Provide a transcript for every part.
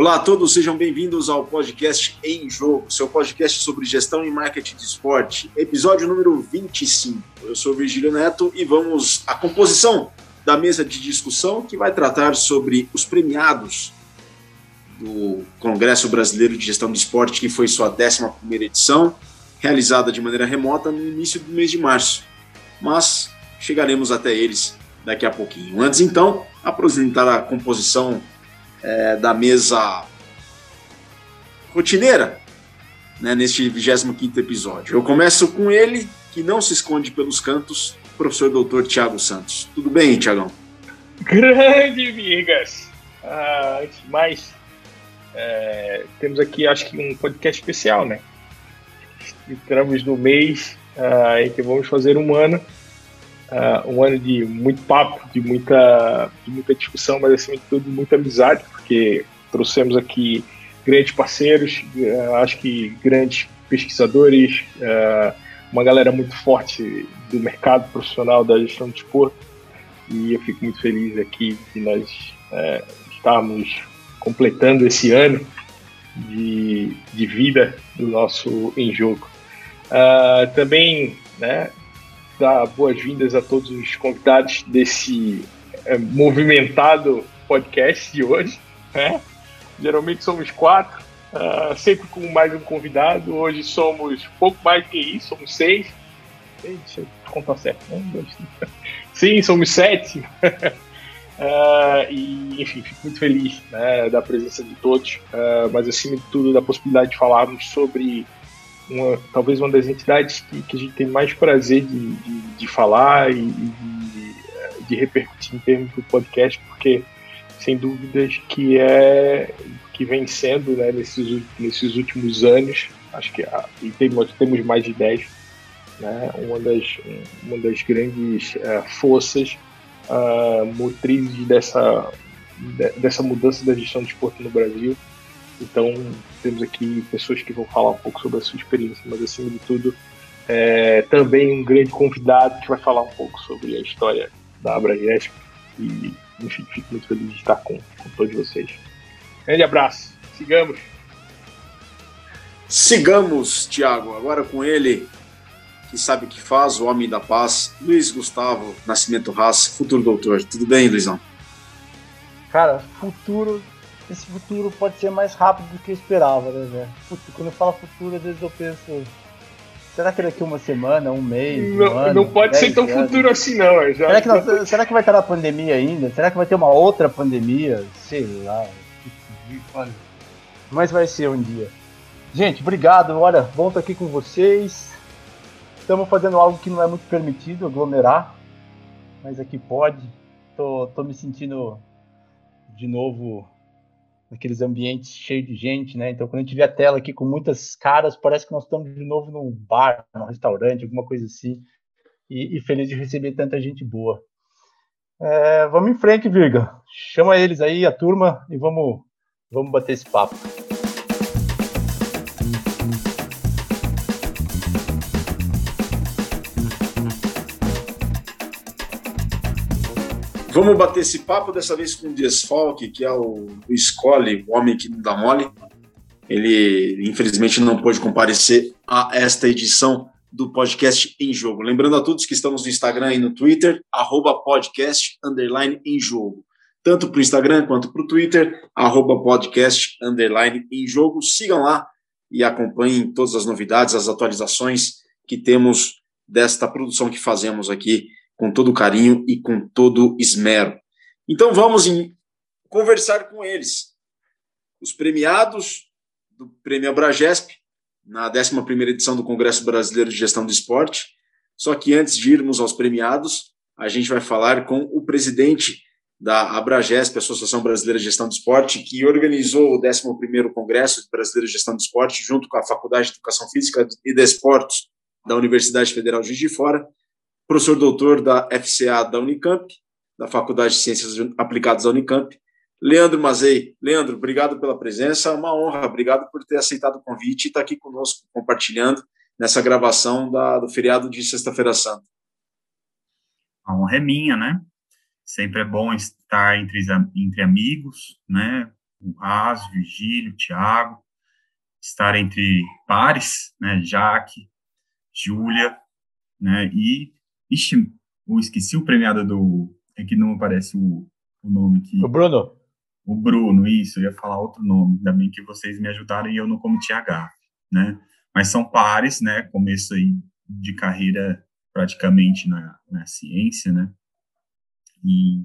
Olá a todos, sejam bem-vindos ao podcast Em Jogo, seu podcast sobre gestão e marketing de esporte, episódio número 25. Eu sou Virgílio Neto e vamos à composição da mesa de discussão que vai tratar sobre os premiados do Congresso Brasileiro de Gestão de Esporte, que foi sua 11 edição, realizada de maneira remota no início do mês de março. Mas chegaremos até eles daqui a pouquinho. Antes, então, apresentar a composição é, da mesa rotineira né, neste 25 episódio. Eu começo com ele, que não se esconde pelos cantos, professor doutor Tiago Santos. Tudo bem, Tiagão? Grande Vigas! Ah, antes de mais, é, temos aqui, acho que, um podcast especial, né? Entramos no mês ah, em que vamos fazer um ano uh, um ano de muito papo, de muita, de muita discussão, mas acima de tudo muita amizade, porque trouxemos aqui grandes parceiros, uh, acho que grandes pesquisadores, uh, uma galera muito forte do mercado profissional da gestão de esporte, e eu fico muito feliz aqui de nós uh, estarmos completando esse ano de, de vida do nosso em jogo. Uh, também né, dar boas-vindas a todos os convidados desse é, movimentado podcast de hoje. Né? Geralmente somos quatro, uh, sempre com mais um convidado. Hoje somos pouco mais que isso, somos seis. Deixa eu contar certo. Um, dois, três. Sim, somos sete. Uh, e, enfim, fico muito feliz né, da presença de todos, uh, mas acima de tudo da possibilidade de falarmos sobre uma, talvez uma das entidades que, que a gente tem mais prazer de, de, de falar e, de, de, repercutir em termos do podcast, porque sem dúvidas que é que vem sendo né, nesses, nesses últimos anos, acho que e tem, nós temos mais de 10, né, uma, das, uma das grandes uh, forças uh, motrizes dessa, dessa mudança da gestão de esporte no Brasil então, temos aqui pessoas que vão falar um pouco sobre a sua experiência, mas acima de tudo, é, também um grande convidado que vai falar um pouco sobre a história da Abragesp. E, enfim, fico muito feliz de estar com, com todos vocês. Grande abraço, sigamos. Sigamos, Tiago, agora com ele, que sabe o que faz, o homem da paz, Luiz Gustavo Nascimento Haas, futuro doutor. Tudo bem, Luizão? Cara, futuro esse futuro pode ser mais rápido do que eu esperava, né, velho? Quando eu falo futuro, às vezes eu penso. Será que daqui uma semana, um mês? Não, um ano, não pode ser tão anos? futuro assim, não. Já... Será, que nós, será que vai estar na pandemia ainda? Será que vai ter uma outra pandemia? Sei lá. Mas vai ser um dia. Gente, obrigado. Olha, bom estar aqui com vocês. Estamos fazendo algo que não é muito permitido, aglomerar. Mas aqui pode. Tô, tô me sentindo de novo naqueles ambientes cheios de gente, né? Então, quando a gente vê a tela aqui com muitas caras, parece que nós estamos de novo num bar, num restaurante, alguma coisa assim. E, e feliz de receber tanta gente boa. É, vamos em frente, Virga. Chama eles aí, a turma, e vamos, vamos bater esse papo. Vamos bater esse papo dessa vez com o Desfalque, que é o, o Scully, o homem que não dá mole. Ele, infelizmente, não pôde comparecer a esta edição do podcast em jogo. Lembrando a todos que estamos no Instagram e no Twitter, arroba podcast underline em jogo. Tanto para o Instagram quanto para o Twitter, arroba podcast underline em jogo. Sigam lá e acompanhem todas as novidades, as atualizações que temos desta produção que fazemos aqui com todo carinho e com todo esmero. Então vamos conversar com eles. Os premiados do Prêmio Abragesp, na 11ª edição do Congresso Brasileiro de Gestão do Esporte. Só que antes de irmos aos premiados, a gente vai falar com o presidente da Abragesp, Associação Brasileira de Gestão do Esporte, que organizou o 11º Congresso Brasileiro de Gestão do Esporte, junto com a Faculdade de Educação Física e Desportos da Universidade Federal de Juiz de Fora, professor doutor da FCA da Unicamp, da Faculdade de Ciências Aplicadas da Unicamp. Leandro Mazei. Leandro, obrigado pela presença, uma honra, obrigado por ter aceitado o convite e estar aqui conosco, compartilhando nessa gravação da, do feriado de Sexta-feira Santa. A honra é minha, né? Sempre é bom estar entre, entre amigos, né? o Raz, Virgílio, Thiago, estar entre pares, né, Jaque, Júlia, né, e, ixi, eu esqueci o premiado do, é que não aparece o, o nome aqui. O Bruno. O Bruno, isso, eu ia falar outro nome, ainda bem que vocês me ajudaram e eu não cometi H, né, mas são pares, né, começo aí de carreira praticamente na, na ciência, né, e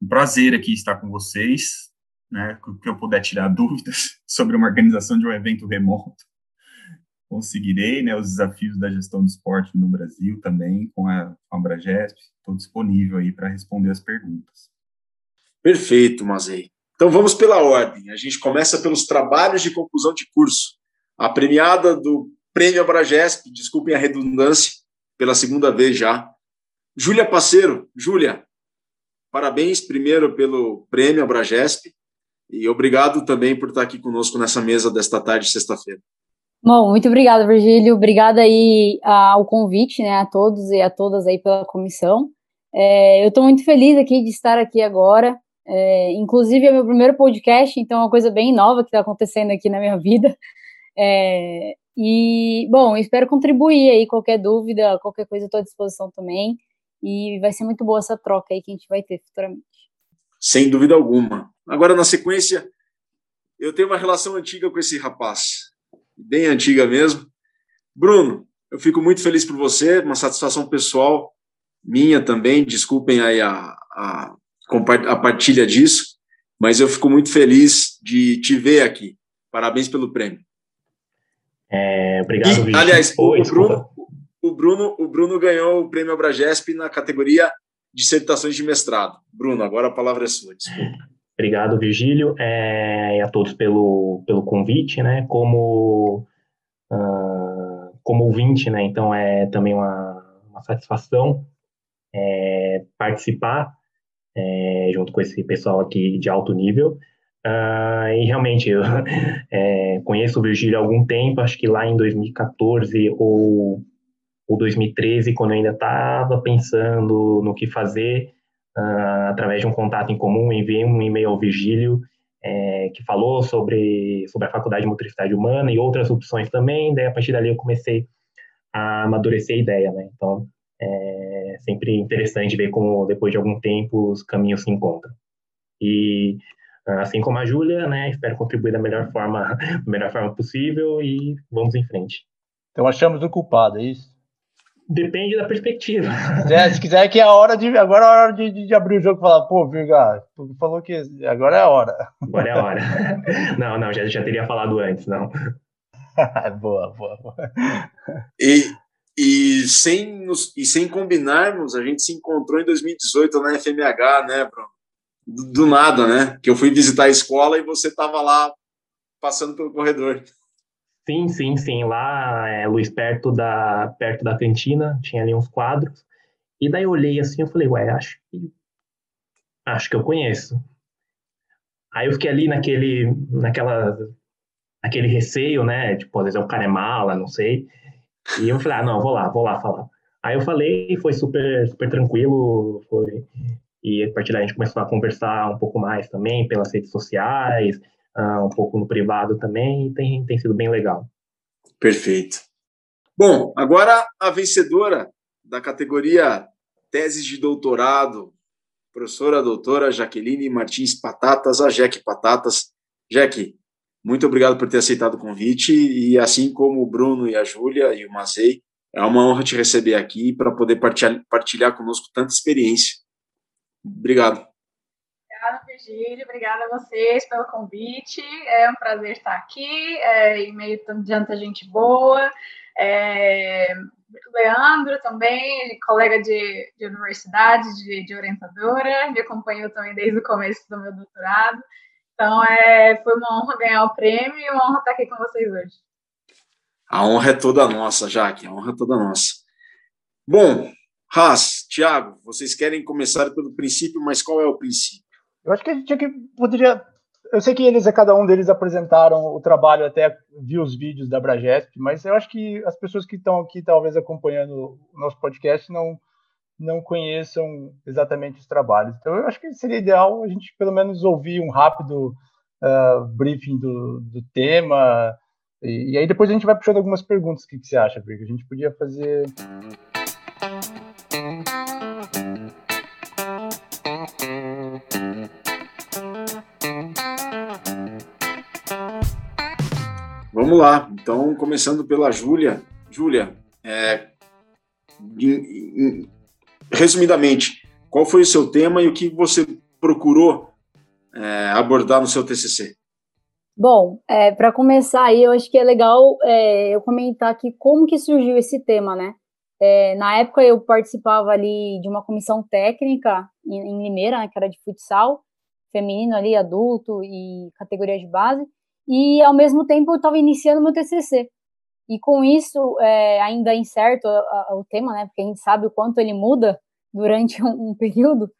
um prazer aqui estar com vocês, né, que eu puder tirar dúvidas sobre uma organização de um evento remoto, conseguirei, né, os desafios da gestão do esporte no Brasil também, com a Ambragesp, estou disponível aí para responder as perguntas. Perfeito, Mazei. Então vamos pela ordem. A gente começa pelos trabalhos de conclusão de curso. A premiada do Prêmio Abragesp, desculpem a redundância, pela segunda vez já. Júlia Parceiro. Júlia, parabéns primeiro pelo Prêmio Abragesp e obrigado também por estar aqui conosco nessa mesa desta tarde, sexta-feira. Bom, muito obrigada, Virgílio. Obrigada aí ao convite, né, a todos e a todas aí pela comissão. É, eu estou muito feliz aqui de estar aqui agora. É, inclusive, é meu primeiro podcast, então é uma coisa bem nova que está acontecendo aqui na minha vida. É, e, bom, espero contribuir aí. Qualquer dúvida, qualquer coisa, estou à disposição também. E vai ser muito boa essa troca aí que a gente vai ter futuramente. Sem dúvida alguma. Agora, na sequência, eu tenho uma relação antiga com esse rapaz, bem antiga mesmo. Bruno, eu fico muito feliz por você, uma satisfação pessoal minha também. Desculpem aí a, a, a partilha disso, mas eu fico muito feliz de te ver aqui. Parabéns pelo prêmio. É, obrigado, e, Aliás, Oi, o, Bruno, o, Bruno, o Bruno ganhou o prêmio Abragesp na categoria dissertações de mestrado. Bruno, agora a palavra é sua. Desculpa. Obrigado, Virgílio, é, e a todos pelo, pelo convite, né? Como, uh, como ouvinte, né? Então é também uma, uma satisfação é, participar é, junto com esse pessoal aqui de alto nível. Uh, e realmente, eu é, conheço o Virgílio há algum tempo, acho que lá em 2014 ou, ou 2013, quando eu ainda estava pensando no que fazer, uh, através de um contato em comum, enviei um e-mail ao Virgílio, é, que falou sobre, sobre a Faculdade de Motricidade Humana e outras opções também, daí a partir dali eu comecei a amadurecer a ideia, né? Então, é sempre interessante ver como, depois de algum tempo, os caminhos se encontram. E, assim como a Júlia, né, espero contribuir da melhor forma, da melhor forma possível e vamos em frente. Então achamos o culpado, é isso? Depende da perspectiva. É, se quiser que é a hora de. Agora é a hora de, de abrir o jogo e falar, pô, Virga, tu falou que agora é a hora. Agora é a hora. Não, não, já, já teria falado antes, não. boa, boa, boa. E, e, sem nos, e sem combinarmos, a gente se encontrou em 2018 na FMH, né, Bruno? Do, do nada, né? Que eu fui visitar a escola e você estava lá passando pelo corredor. Sim, sim, sim. Lá, é, Luiz, perto da, perto da cantina, tinha ali uns quadros. E daí eu olhei assim, eu falei, ué, acho que, acho que eu conheço. Aí eu fiquei ali naquele, naquela, naquele receio, né? Tipo, às vezes é o cara é mala, não sei. E eu falei, ah, não, vou lá, vou lá falar. Aí eu falei, foi super, super tranquilo, foi... E a partir daí a gente começou a conversar um pouco mais também pelas redes sociais, uh, um pouco no privado também, e tem, tem sido bem legal. Perfeito. Bom, agora a vencedora da categoria Teses de Doutorado, professora doutora Jaqueline Martins Patatas, a Jaque Patatas. Jaque, muito obrigado por ter aceitado o convite e assim como o Bruno e a Júlia e o Mazei, é uma honra te receber aqui para poder partilhar, partilhar conosco tanta experiência. Obrigado. Obrigada, Virgílio. Obrigada a vocês pelo convite. É um prazer estar aqui, é, em meio a tanta gente boa. É, Leandro também, colega de, de universidade, de, de, orientadora, me acompanhou também desde o começo do meu doutorado. Então, é, foi uma honra ganhar o prêmio e uma honra estar aqui com vocês hoje. A honra é toda nossa, Jaque, a honra é toda nossa. Bom, Haas, Tiago, vocês querem começar pelo princípio, mas qual é o princípio? Eu acho que a gente que poderia. Eu sei que eles, cada um deles apresentaram o trabalho, até vi os vídeos da Bragesp, mas eu acho que as pessoas que estão aqui, talvez acompanhando o nosso podcast, não, não conheçam exatamente os trabalhos. Então, eu acho que seria ideal a gente, pelo menos, ouvir um rápido uh, briefing do, do tema. E, e, aí depois a gente vai puxando algumas perguntas. O que, que você acha, Briga? A gente podia fazer. Vamos lá. Então, começando pela Júlia. Júlia, é, resumidamente, qual foi o seu tema e o que você procurou é, abordar no seu TCC? Bom, é, para começar aí, eu acho que é legal é, eu comentar aqui como que surgiu esse tema, né? É, na época eu participava ali de uma comissão técnica em, em Limeira, né, que era de futsal, feminino ali, adulto e categoria de base, e ao mesmo tempo eu estava iniciando meu TCC. E com isso, é, ainda incerto o tema, né, porque a gente sabe o quanto ele muda durante um, um período,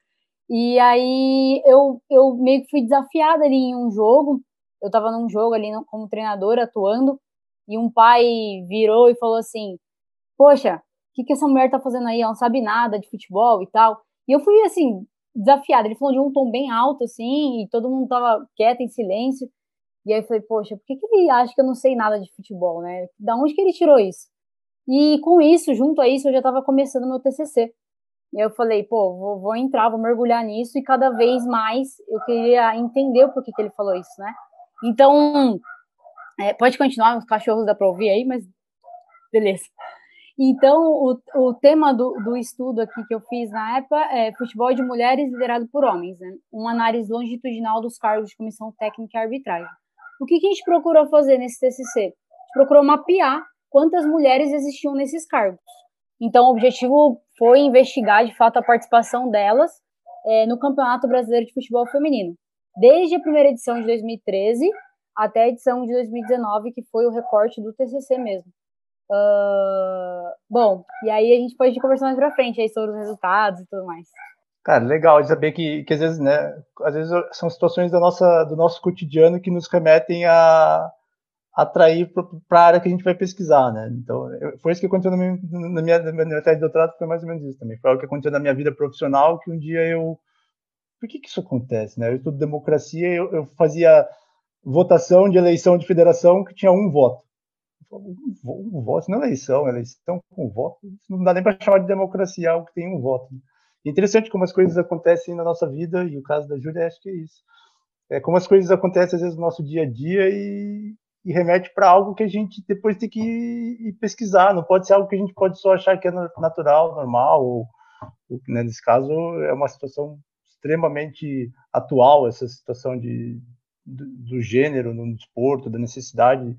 e aí eu, eu meio que fui desafiada ali em um jogo, eu estava num jogo ali como treinadora, atuando, e um pai virou e falou assim, poxa, o que, que essa mulher tá fazendo aí? Ela não sabe nada de futebol e tal. E eu fui, assim, desafiada. Ele falou de um tom bem alto, assim, e todo mundo tava quieto, em silêncio. E aí eu falei, poxa, por que, que ele acha que eu não sei nada de futebol, né? Da onde que ele tirou isso? E com isso, junto a isso, eu já estava começando meu TCC. E eu falei, pô, vou, vou, entrar, vou mergulhar nisso, e cada vez mais eu queria entender o porquê que ele falou isso, né? Então, é, pode continuar, os cachorros dá para ouvir aí, mas beleza. Então, o, o tema do, do estudo aqui que eu fiz na época é futebol de mulheres liderado por homens, né? uma análise longitudinal dos cargos de comissão técnica e arbitragem. O que, que a gente procurou fazer nesse TCC? A gente procurou mapear quantas mulheres existiam nesses cargos. Então, o objetivo foi investigar, de fato, a participação delas é, no Campeonato Brasileiro de Futebol Feminino, desde a primeira edição de 2013 até a edição de 2019, que foi o recorte do TCC mesmo. Uh, bom, e aí a gente pode conversar mais pra frente aí sobre os resultados e tudo mais. Cara, legal de saber que, que às vezes, né, às vezes são situações da nossa, do nosso cotidiano que nos remetem a atrair para a área que a gente vai pesquisar, né? Então, eu, foi isso que aconteceu na minha, na minha, minha tese de doutorado, foi mais ou menos isso também. Foi algo que aconteceu na minha vida profissional, que um dia eu... Por que que isso acontece, né? Eu estudo democracia, eu, eu fazia votação de eleição de federação que tinha um voto. Um, voto não é eleição, é eleição com voto. Não dá nem para chamar de democracia algo que tem um voto. Interessante como as coisas acontecem na nossa vida, e o caso da Júlia acho que é isso. É como as coisas acontecem às vezes no nosso dia a dia e, e remete para algo que a gente depois tem que ir, pesquisar. Não pode ser algo que a gente pode só achar que é natural, normal, ou, ou né, nesse caso é uma situação extremamente atual, essa situação de, do, do gênero no desporto, da necessidade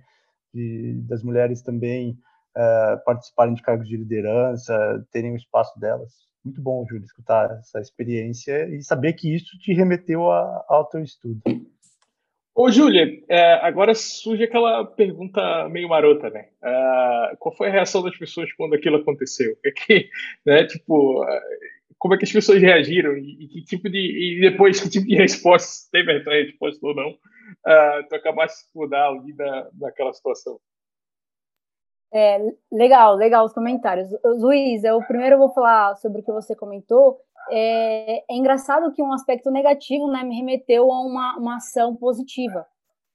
de, das mulheres também uh, participarem de cargos de liderança, terem o espaço delas. Muito bom, Júlio, escutar essa experiência e saber que isso te remeteu a, ao teu estudo. Ô, Júlia, é, agora surge aquela pergunta meio marota, né? Uh, qual foi a reação das pessoas quando aquilo aconteceu? É que, né, tipo, como é que as pessoas reagiram e, que tipo de e depois que tipo de resposta teve a resposta ou não tu acabasse de mudar ali da, daquela situação é, legal, legal os comentários. Luiz, eu primeiro vou falar sobre o que você comentou. É, é, engraçado que um aspecto negativo né, me remeteu a uma, uma ação positiva.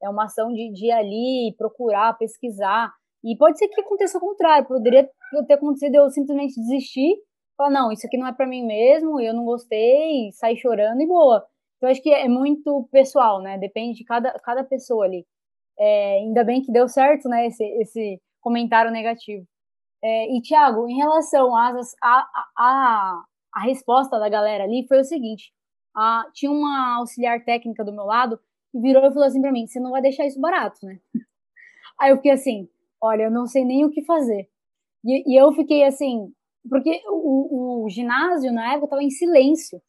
É uma ação de, de ir ali, procurar, pesquisar. E pode ser que aconteça o contrário. Poderia ter acontecido eu simplesmente desistir, falar, não, isso aqui não é para mim mesmo, eu não gostei, sair chorando e boa. Então, acho que é muito pessoal, né? Depende de cada, cada pessoa ali. É, ainda bem que deu certo, né? Esse, esse, comentário negativo. É, e, Thiago, em relação às, a, a, a resposta da galera ali foi o seguinte: a, tinha uma auxiliar técnica do meu lado que virou e falou assim para mim: você não vai deixar isso barato, né? Aí eu fiquei assim: olha, eu não sei nem o que fazer. E, e eu fiquei assim, porque o, o ginásio na época estava em silêncio.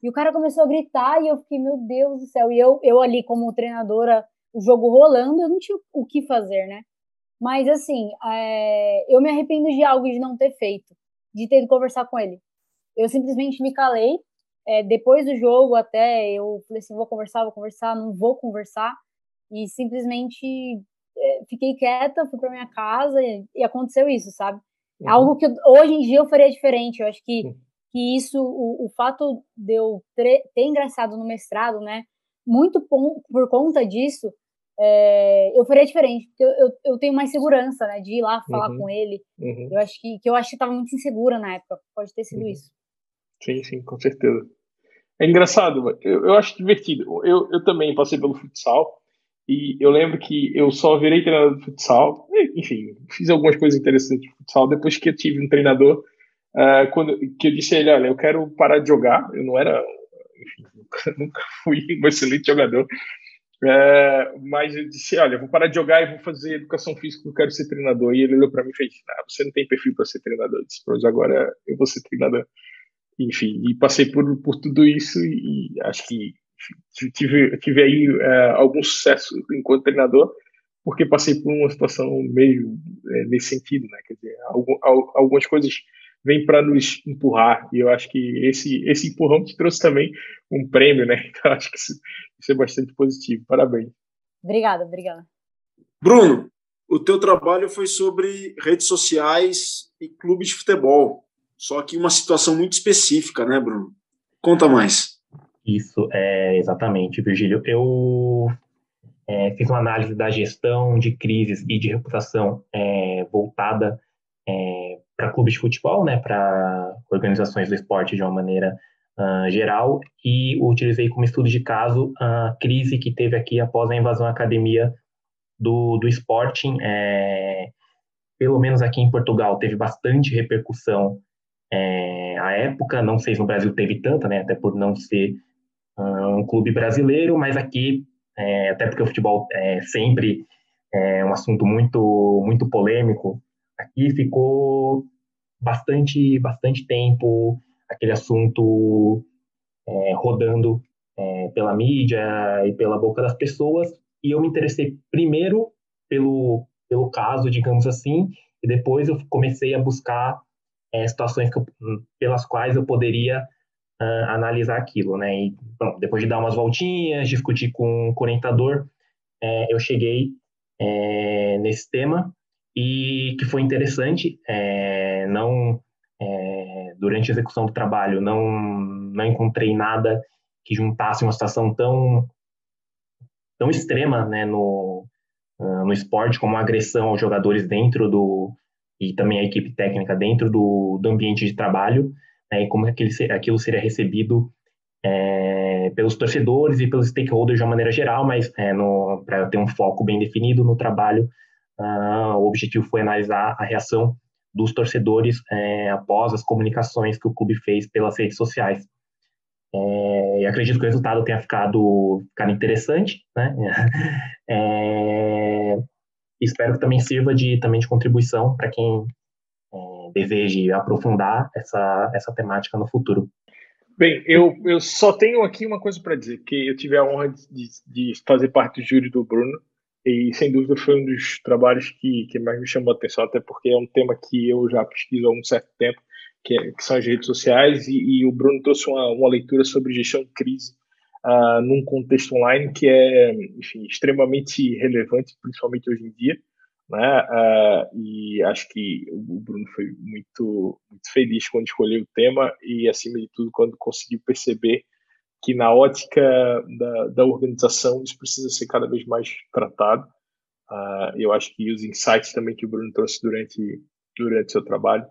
E o cara começou a gritar e eu fiquei, meu Deus do céu. E eu, eu ali, como treinadora, o jogo rolando, eu não tinha o que fazer, né? Mas, assim, é, eu me arrependo de algo de não ter feito, de ter ido conversar com ele. Eu simplesmente me calei. É, depois do jogo, até eu falei assim: vou conversar, vou conversar, não vou conversar. E simplesmente é, fiquei quieta, fui para minha casa e, e, aconteceu isso, sabe? Uhum. Algo que eu, hoje em dia eu faria diferente. Eu acho que, que isso, o, o fato de eu ter, ter ingressado no mestrado, né? muito por conta disso, é, eu faria diferente, porque eu, eu, eu, tenho mais segurança, né, de ir lá falar uhum. com ele. Uhum. Eu acho que, que eu acho que estava muito insegura na época, pode ter sido uhum. isso. Sim, sim, com certeza. É engraçado, eu, eu acho divertido. Eu, eu também passei pelo futsal e eu lembro que eu só virei treinador de futsal, enfim, fiz algumas coisas interessantes de futsal depois que eu tive um treinador uh, quando, que eu disse a ele, olha, eu quero parar de jogar, eu não era, enfim, nunca, nunca fui um excelente jogador, uh, mas eu disse, olha, vou parar de jogar e vou fazer educação física, eu quero ser treinador. E ele olhou para mim e fez, ah, você não tem perfil para ser treinador. Eu disse, pois agora eu vou ser treinador enfim, e passei por, por tudo isso e, acho que tive, tive aí uh, algum sucesso enquanto treinador, porque passei por uma situação meio é, nesse sentido, né? Quer dizer, algum, algumas coisas vêm para nos empurrar e eu acho que esse esse empurrão te trouxe também um prêmio, né? Então acho que isso, isso é bastante positivo. Parabéns. Obrigada, obrigada. Bruno, o teu trabalho foi sobre redes sociais e clubes de futebol. Só que uma situação muito específica, né, Bruno? Conta mais. Isso, é exatamente, Virgílio. Eu é, fiz uma análise da gestão de crises e de reputação é, voltada é, para clubes de futebol, né, para organizações do esporte de uma maneira uh, geral, e utilizei como estudo de caso a crise que teve aqui após a invasão à academia do, do Sporting. É, pelo menos aqui em Portugal, teve bastante repercussão é, a época, não sei se no Brasil teve tanta, né, até por não ser uh, um clube brasileiro, mas aqui, é, até porque o futebol é sempre é um assunto muito, muito polêmico, aqui ficou bastante, bastante tempo aquele assunto é, rodando é, pela mídia e pela boca das pessoas, e eu me interessei primeiro pelo, pelo caso, digamos assim, e depois eu comecei a buscar é, situações eu, pelas quais eu poderia uh, analisar aquilo, né? E, depois de dar umas voltinhas, discutir com, com o orientador, é, eu cheguei é, nesse tema e que foi interessante. É, não é, durante a execução do trabalho, não não encontrei nada que juntasse uma situação tão tão extrema, né? No uh, no esporte como a agressão aos jogadores dentro do e também a equipe técnica dentro do, do ambiente de trabalho, né, e como aquele, aquilo seria recebido é, pelos torcedores e pelos stakeholders de uma maneira geral, mas é, para ter um foco bem definido no trabalho, uh, o objetivo foi analisar a reação dos torcedores é, após as comunicações que o clube fez pelas redes sociais. É, e acredito que o resultado tenha ficado, ficado interessante, né? É, espero que também sirva de, também de contribuição para quem é, deseje aprofundar essa, essa temática no futuro. Bem, eu, eu só tenho aqui uma coisa para dizer, que eu tive a honra de, de fazer parte do júri do Bruno, e sem dúvida foi um dos trabalhos que, que mais me chamou a atenção, até porque é um tema que eu já pesquiso há um certo tempo, que, é, que são as redes sociais, e, e, o Bruno trouxe uma, uma leitura sobre gestão de crise uh, num contexto online que é, enfim, extremamente relevante, principalmente hoje em dia, né? Uh, e acho que o Bruno foi muito, muito feliz quando escolheu o tema e, acima de tudo, quando conseguiu perceber que na ótica da, da organização isso precisa ser cada vez mais tratado. Uh, eu acho que os insights também que o Bruno trouxe durante durante seu trabalho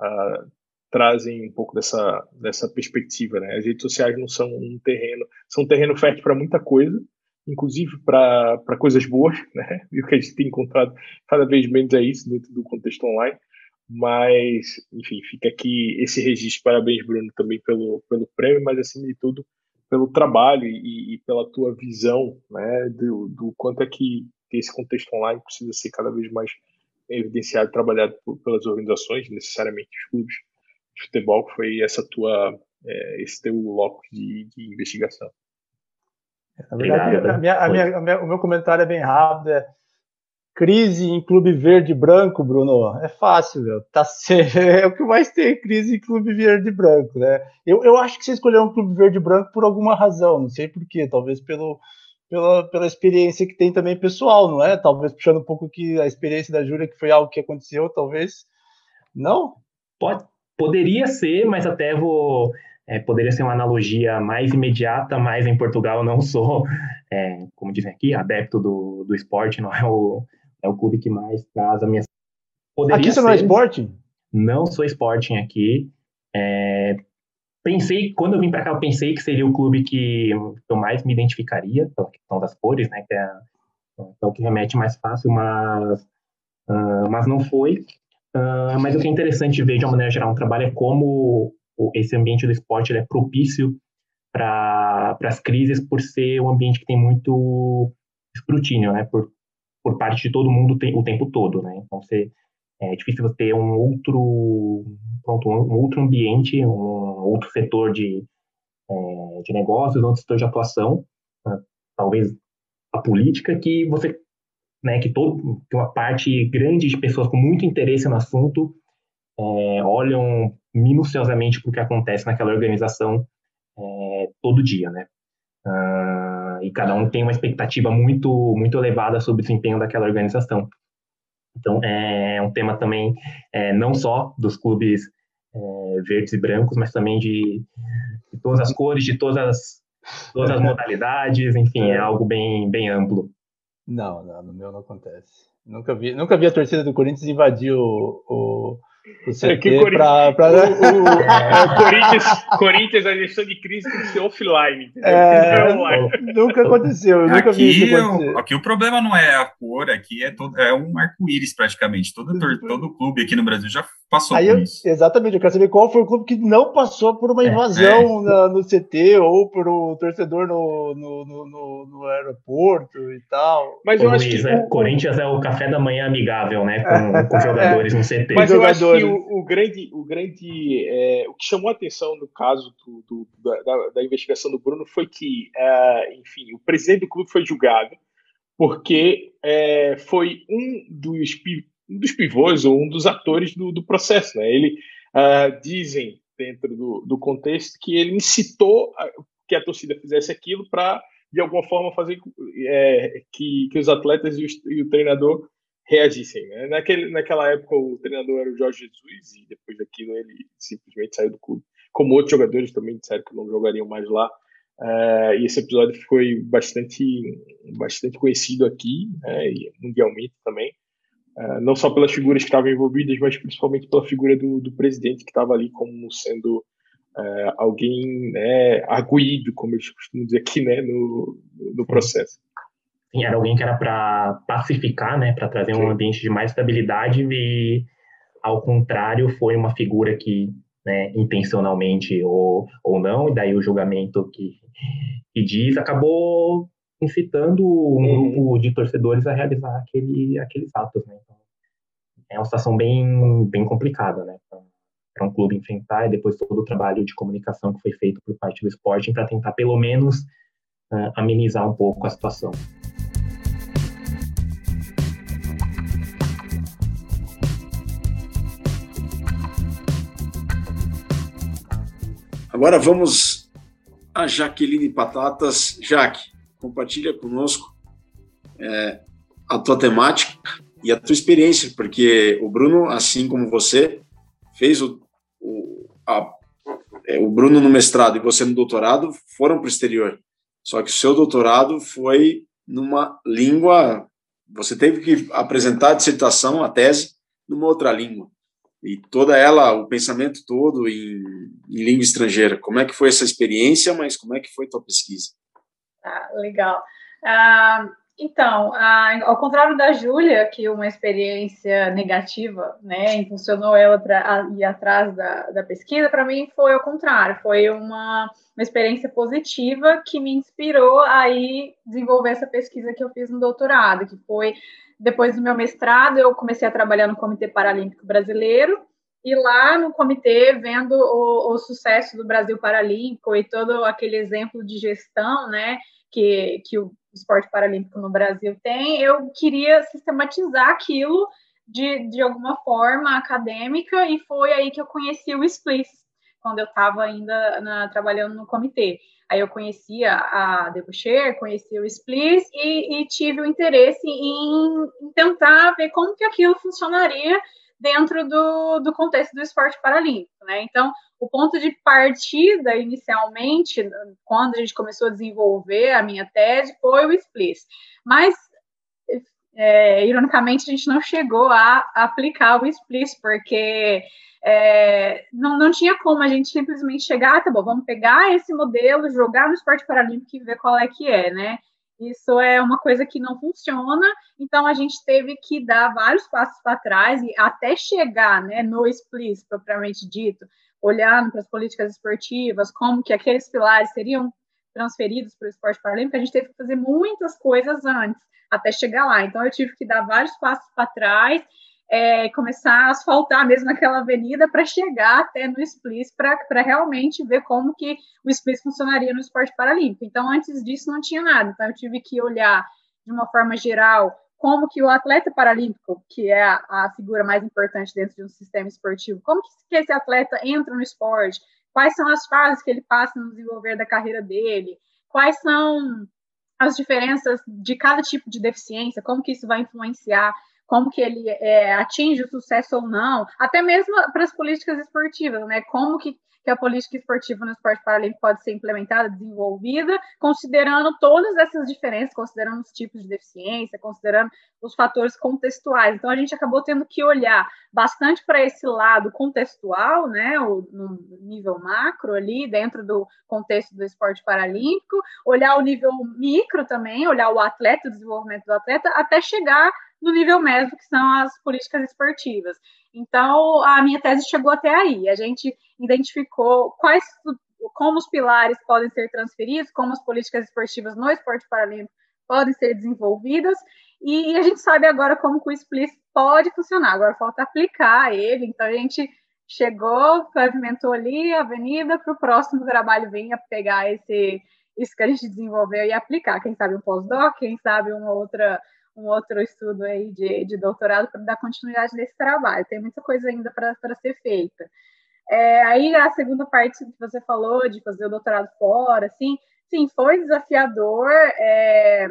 uh, trazem um pouco dessa, dessa perspectiva. Né? As redes sociais não são um terreno, são um terreno fértil para muita coisa, inclusive para coisas boas, né? e o que a gente tem encontrado cada vez menos é isso dentro do contexto online. Mas, enfim, fica aqui esse registro. Parabéns, Bruno, também pelo, pelo prêmio, mas acima de tudo pelo trabalho e, e pela tua visão né, do, do quanto é que esse contexto online precisa ser cada vez mais evidenciado, trabalhado por, pelas organizações, necessariamente os clubes, de futebol, que foi essa tua, é, esse teu loco de, de investigação. Na verdade, a minha, a minha, a minha, o meu comentário é bem rápido. É crise em clube verde e branco, Bruno. É fácil, meu. Tá, é o que mais tem crise em clube verde e branco, né? Eu, eu acho que você escolheu um clube verde e branco por alguma razão, não sei porquê. Talvez pelo, pela, pela experiência que tem também pessoal, não é? Talvez puxando um pouco que a experiência da Júlia, que foi algo que aconteceu, talvez. Não? Pode, Poderia ser, mas até vou é, poderia ser uma analogia mais imediata, mas em Portugal eu não sou, é, como dizem aqui, adepto do, do esporte, não é o, é o clube que mais traz a minha. Poderia aqui você ser, não é esporte? Não sou Sporting aqui. É, pensei, quando eu vim para cá, eu pensei que seria o clube que eu mais me identificaria, pela questão das cores, né? Que é, é o que remete mais fácil, mas, uh, mas não foi. Uh, mas o que é interessante ver de uma maneira geral um trabalho é como esse ambiente do esporte é propício para as crises por ser um ambiente que tem muito escrutínio, né? Por, por parte de todo mundo o tempo todo, né? Então você é difícil você ter um outro pronto um, outro ambiente, um outro setor de é, de negócios, outro setor de atuação, né? talvez a política que você né, que todo que uma parte grande de pessoas com muito interesse no assunto é, olham minuciosamente para o que acontece naquela organização é, todo dia, né? Uh, e cada um tem uma expectativa muito muito elevada sobre o desempenho daquela organização. Então é um tema também é, não só dos clubes é, verdes e brancos, mas também de, de, todas as cores, de todas as, todas as modalidades, enfim, é algo bem bem amplo. Não, não, no meu não acontece. Nunca vi, nunca vi a torcida do Corinthians invadir o, o é que o, pra, pra... O, o, é, o, Corinthians, Corinthians, a gestão de crise tem que ser offline. É, nunca aconteceu, eu nunca aqui, vi isso Aqui o problema não é a cor, aqui é, todo, é um arco-íris praticamente. Todo, todo clube aqui no Brasil já passou Aí por eu, isso. Exatamente, eu quero saber qual foi o clube que não passou por uma é, invasão é, na, no CT ou por um torcedor no, no, no, no aeroporto e tal. Mas eu acho que. O Corinthians é o café da manhã amigável, né? Com, com jogadores no CT. Mas eu acho que o, o grande. O, grande é, o que chamou a atenção no caso do, do da, da, investigação do Bruno foi que, uh, enfim, o presidente do clube foi julgado porque é, foi um dos um dos pivôs ou um dos atores do, do processo. Né? Ele uh, dizem dentro do, do contexto que ele incitou a, que a torcida fizesse aquilo para de alguma forma fazer é, que, que os atletas e o, e o treinador reagissem. Né? Naquele, naquela época o treinador era o Jorge Jesus e depois daquilo ele simplesmente saiu do clube. Como outros jogadores também disseram que não jogariam mais lá. Uh, e esse episódio foi bastante, bastante conhecido aqui, né, e mundialmente também. Uh, não só pelas figuras que estavam envolvidas, mas principalmente pela figura do, do presidente que estava ali como sendo uh, alguém né, arguído, como eles costumam dizer aqui, né, no, no processo. Sim, era alguém que era para pacificar, né, para trazer Sim. um ambiente de mais estabilidade e, ao contrário, foi uma figura que, né, intencionalmente ou, ou não, e daí o julgamento que, que diz acabou incitando um uhum. grupo de torcedores a realizar aquele, aqueles atos, né? Então, é uma situação bem, bem complicada, né? Para um clube enfrentar e depois todo o trabalho de comunicação que foi feito por parte do Sporting para tentar pelo menos uh, amenizar um pouco a situação. Agora vamos a Jaqueline Patatas. Jaque, compartilha conosco é, a tua temática e a tua experiência, porque o Bruno, assim como você, fez o, o, a, é, o Bruno no mestrado e você no doutorado foram para o exterior. Só que o seu doutorado foi numa língua. Você teve que apresentar a dissertação, a tese, numa outra língua. E toda ela, o pensamento todo em, em língua estrangeira. Como é que foi essa experiência, mas como é que foi tua pesquisa? Ah, legal. Ah, então, ao contrário da Júlia, que uma experiência negativa, né, impulsionou ela para ir atrás da, da pesquisa, para mim foi ao contrário, foi uma, uma experiência positiva que me inspirou a ir desenvolver essa pesquisa que eu fiz no doutorado, que foi depois do meu mestrado, eu comecei a trabalhar no Comitê Paralímpico Brasileiro, e lá no comitê, vendo o, o, sucesso do Brasil Paralímpico e todo aquele exemplo de gestão, né, que, que o esporte paralímpico no Brasil tem, eu queria sistematizar aquilo de, de alguma forma acadêmica e foi aí que eu conheci o Spliss, quando eu estava ainda na, trabalhando no comitê. Aí eu conhecia a Deboucher, conhecia o Spliss e, e tive o interesse em, em tentar ver como que aquilo funcionaria dentro do, do contexto do esporte paralímpico, né? Então, o ponto de partida, inicialmente, quando a gente começou a desenvolver a minha tese, foi o SPLIS. Mas, é, ironicamente, a gente não chegou a aplicar o SPLIS, porque é, não, não tinha como a gente simplesmente chegar, ah, tá bom, vamos pegar esse modelo, jogar no esporte paralímpico e ver qual é que é, né? Isso é uma coisa que não funciona, então a gente teve que dar vários passos para trás e até chegar né, no SPLIS, propriamente dito, olhando para as políticas esportivas, como que aqueles pilares seriam transferidos para o esporte paralímpico, a gente teve que fazer muitas coisas antes, até chegar lá. Então eu tive que dar vários passos para trás é, começar a asfaltar mesmo aquela avenida para chegar até no Split, para realmente ver como que o Split funcionaria no esporte paralímpico. Então, antes disso, não tinha nada. Então, eu tive que olhar de uma forma geral como que o atleta paralímpico, que é a, a figura mais importante dentro de um sistema esportivo, como que, que esse atleta entra no esporte, quais são as fases que ele passa no desenvolver da carreira dele, quais são as diferenças de cada tipo de deficiência, como que isso vai influenciar como que ele é, atinge o sucesso ou não, até mesmo para as políticas esportivas, né? Como que, que a política esportiva no esporte paralímpico pode ser implementada, desenvolvida, considerando todas essas diferenças, considerando os tipos de deficiência, considerando os fatores contextuais. Então a gente acabou tendo que olhar bastante para esse lado contextual, né? O, no nível macro ali, dentro do contexto do esporte paralímpico, olhar o nível micro também, olhar o atleta, o desenvolvimento do atleta, até chegar no nível médio, que são as políticas esportivas. Então, a minha tese chegou até aí. A gente identificou quais, como os pilares podem ser transferidos, como as políticas esportivas no esporte paralímpico podem ser desenvolvidas, e a gente sabe agora como que o Split pode funcionar. Agora falta aplicar ele. Então, a gente chegou, pavimentou ali a avenida para o próximo trabalho venha pegar esse isso que a gente desenvolveu e aplicar. Quem sabe um pós-doc, quem sabe uma outra um outro estudo aí de, de doutorado para dar continuidade nesse trabalho. Tem muita coisa ainda para ser feita. É, aí a segunda parte que você falou de fazer o doutorado fora, assim, sim, foi desafiador é,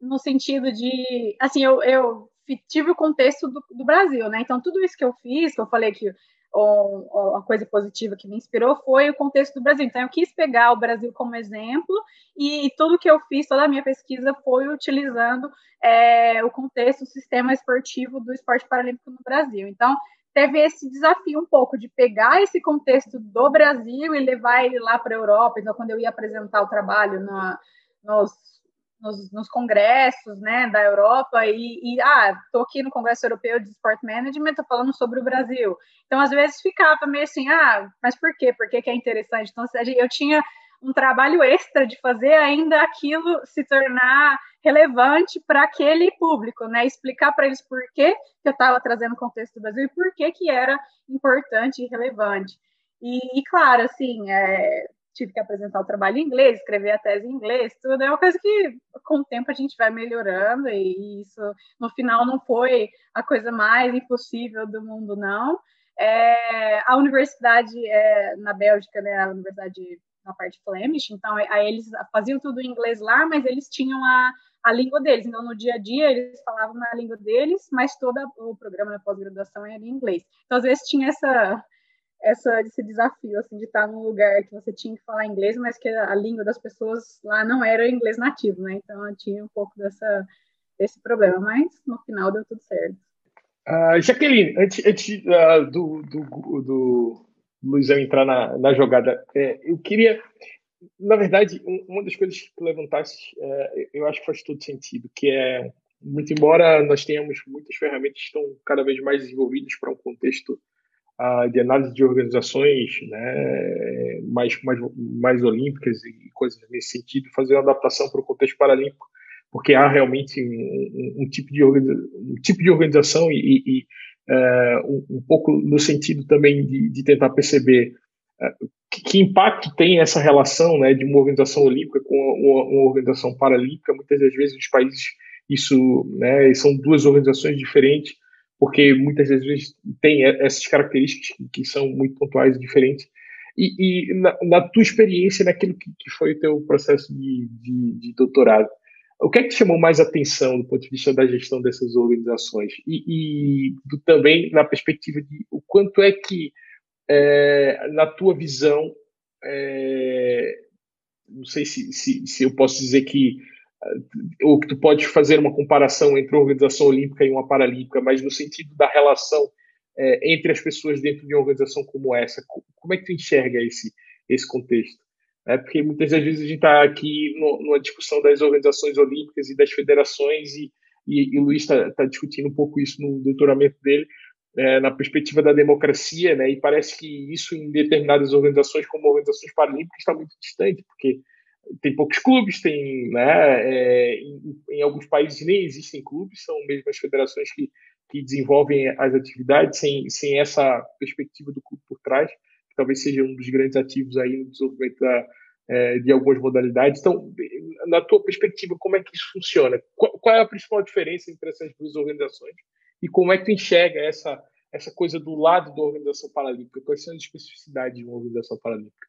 no sentido de, assim, eu, eu tive o contexto do, do, Brasil, né? Então tudo isso que eu fiz, que eu falei que ou, a coisa positiva que me inspirou foi o contexto do Brasil. Então, eu quis pegar o Brasil como exemplo e tudo que eu fiz, toda a minha pesquisa foi utilizando é, o contexto, o sistema esportivo do esporte paralímpico no Brasil. Então, teve esse desafio um pouco de pegar esse contexto do Brasil e levar ele lá para a Europa. Então, quando eu ia apresentar o trabalho na, nos nos, nos, congressos né, da Europa e, e ah, estou aqui no Congresso Europeu de Sport Management, estou falando sobre o Brasil. Então, às vezes ficava meio assim, ah, mas por quê? Por que, que é interessante? Então, eu tinha um trabalho extra de fazer ainda aquilo se tornar relevante para aquele público, né? Explicar para eles por que, que eu estava trazendo o contexto do Brasil e por que, que era importante e relevante. E, e claro, assim, é, tive que apresentar o trabalho em inglês, escrever a tese em inglês, tudo. É uma coisa que, com o tempo, a gente vai melhorando, e isso, no final, não foi a coisa mais impossível do mundo, não. É, a universidade é, na Bélgica, né, a universidade na parte Flemish, então aí eles faziam tudo em inglês lá, mas eles tinham a, a língua deles. Então, no dia a dia, eles falavam na língua deles, mas todo o programa da pós-graduação era em inglês. Então, às vezes, tinha essa essa, esse desafio, assim, de estar num lugar que você tinha que falar inglês, mas que a língua das pessoas lá não era inglês nativo, né? Então, eu tinha um pouco dessa, desse problema, mas no final deu tudo certo. Uh, Jaqueline, antes, antes uh, do, do, do Luizão entrar na, na jogada, é, eu queria, na verdade, uma das coisas que tu levantaste, é, eu acho que faz todo sentido, que é, muito embora nós tenhamos muitas ferramentas que estão cada vez mais desenvolvidas para um contexto de análise de organizações né, mais, mais, mais olímpicas e coisas nesse sentido, fazer uma adaptação para o contexto paralímpico, porque há realmente um, um tipo, de um tipo de organização e, e uh, um, um, pouco no sentido também de, de tentar perceber uh, que, que, impacto tem essa relação né, de uma organização olímpica com uma, uma organização paralímpica. Muitas das vezes os países isso né, são duas organizações diferentes porque muitas vezes tem essas características que são muito pontuais e diferentes. E, e na, na, tua experiência, naquilo que, que, foi o teu processo de, de, de doutorado, o que é que chamou mais atenção do ponto de vista da gestão dessas organizações? E, e do, também na perspectiva de o quanto é que, é, na tua visão, é, não sei se, se, se, eu posso dizer que ou que tu pode fazer uma comparação entre uma organização olímpica e uma paralímpica, mas no sentido da relação é, entre as pessoas dentro de uma organização como essa, como é que tu enxerga esse, esse contexto? É porque muitas das vezes a gente está aqui no, numa discussão das organizações olímpicas e das federações e, e, e o Luiz está tá discutindo um pouco isso no doutoramento dele, é, na perspectiva da democracia, né? E parece que isso em determinadas organizações, como organizações paralímpicas, está muito distante, porque tem poucos clubes, tem, né? É, em, em, alguns países nem existem clubes, são mesmo as federações que, que desenvolvem as atividades sem, sem essa perspectiva do clube por trás talvez seja um dos grandes ativos aí no desenvolvimento da, é, de algumas modalidades. Então, na tua perspectiva, como é que isso funciona? Qual, qual, é a principal diferença entre essas duas organizações? E como é que tu enxerga essa, essa coisa do lado da organização paralímpica? Quais são as especificidades de uma organização paralímpica?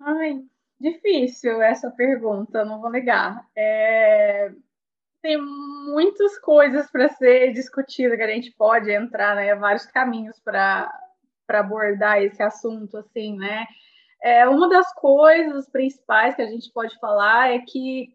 Ai, difícil essa pergunta, não vou negar. É, tem muitas coisas para ser discutida que a gente pode entrar, né? Vários caminhos para abordar esse assunto, assim, né? É, uma das coisas principais que a gente pode falar é que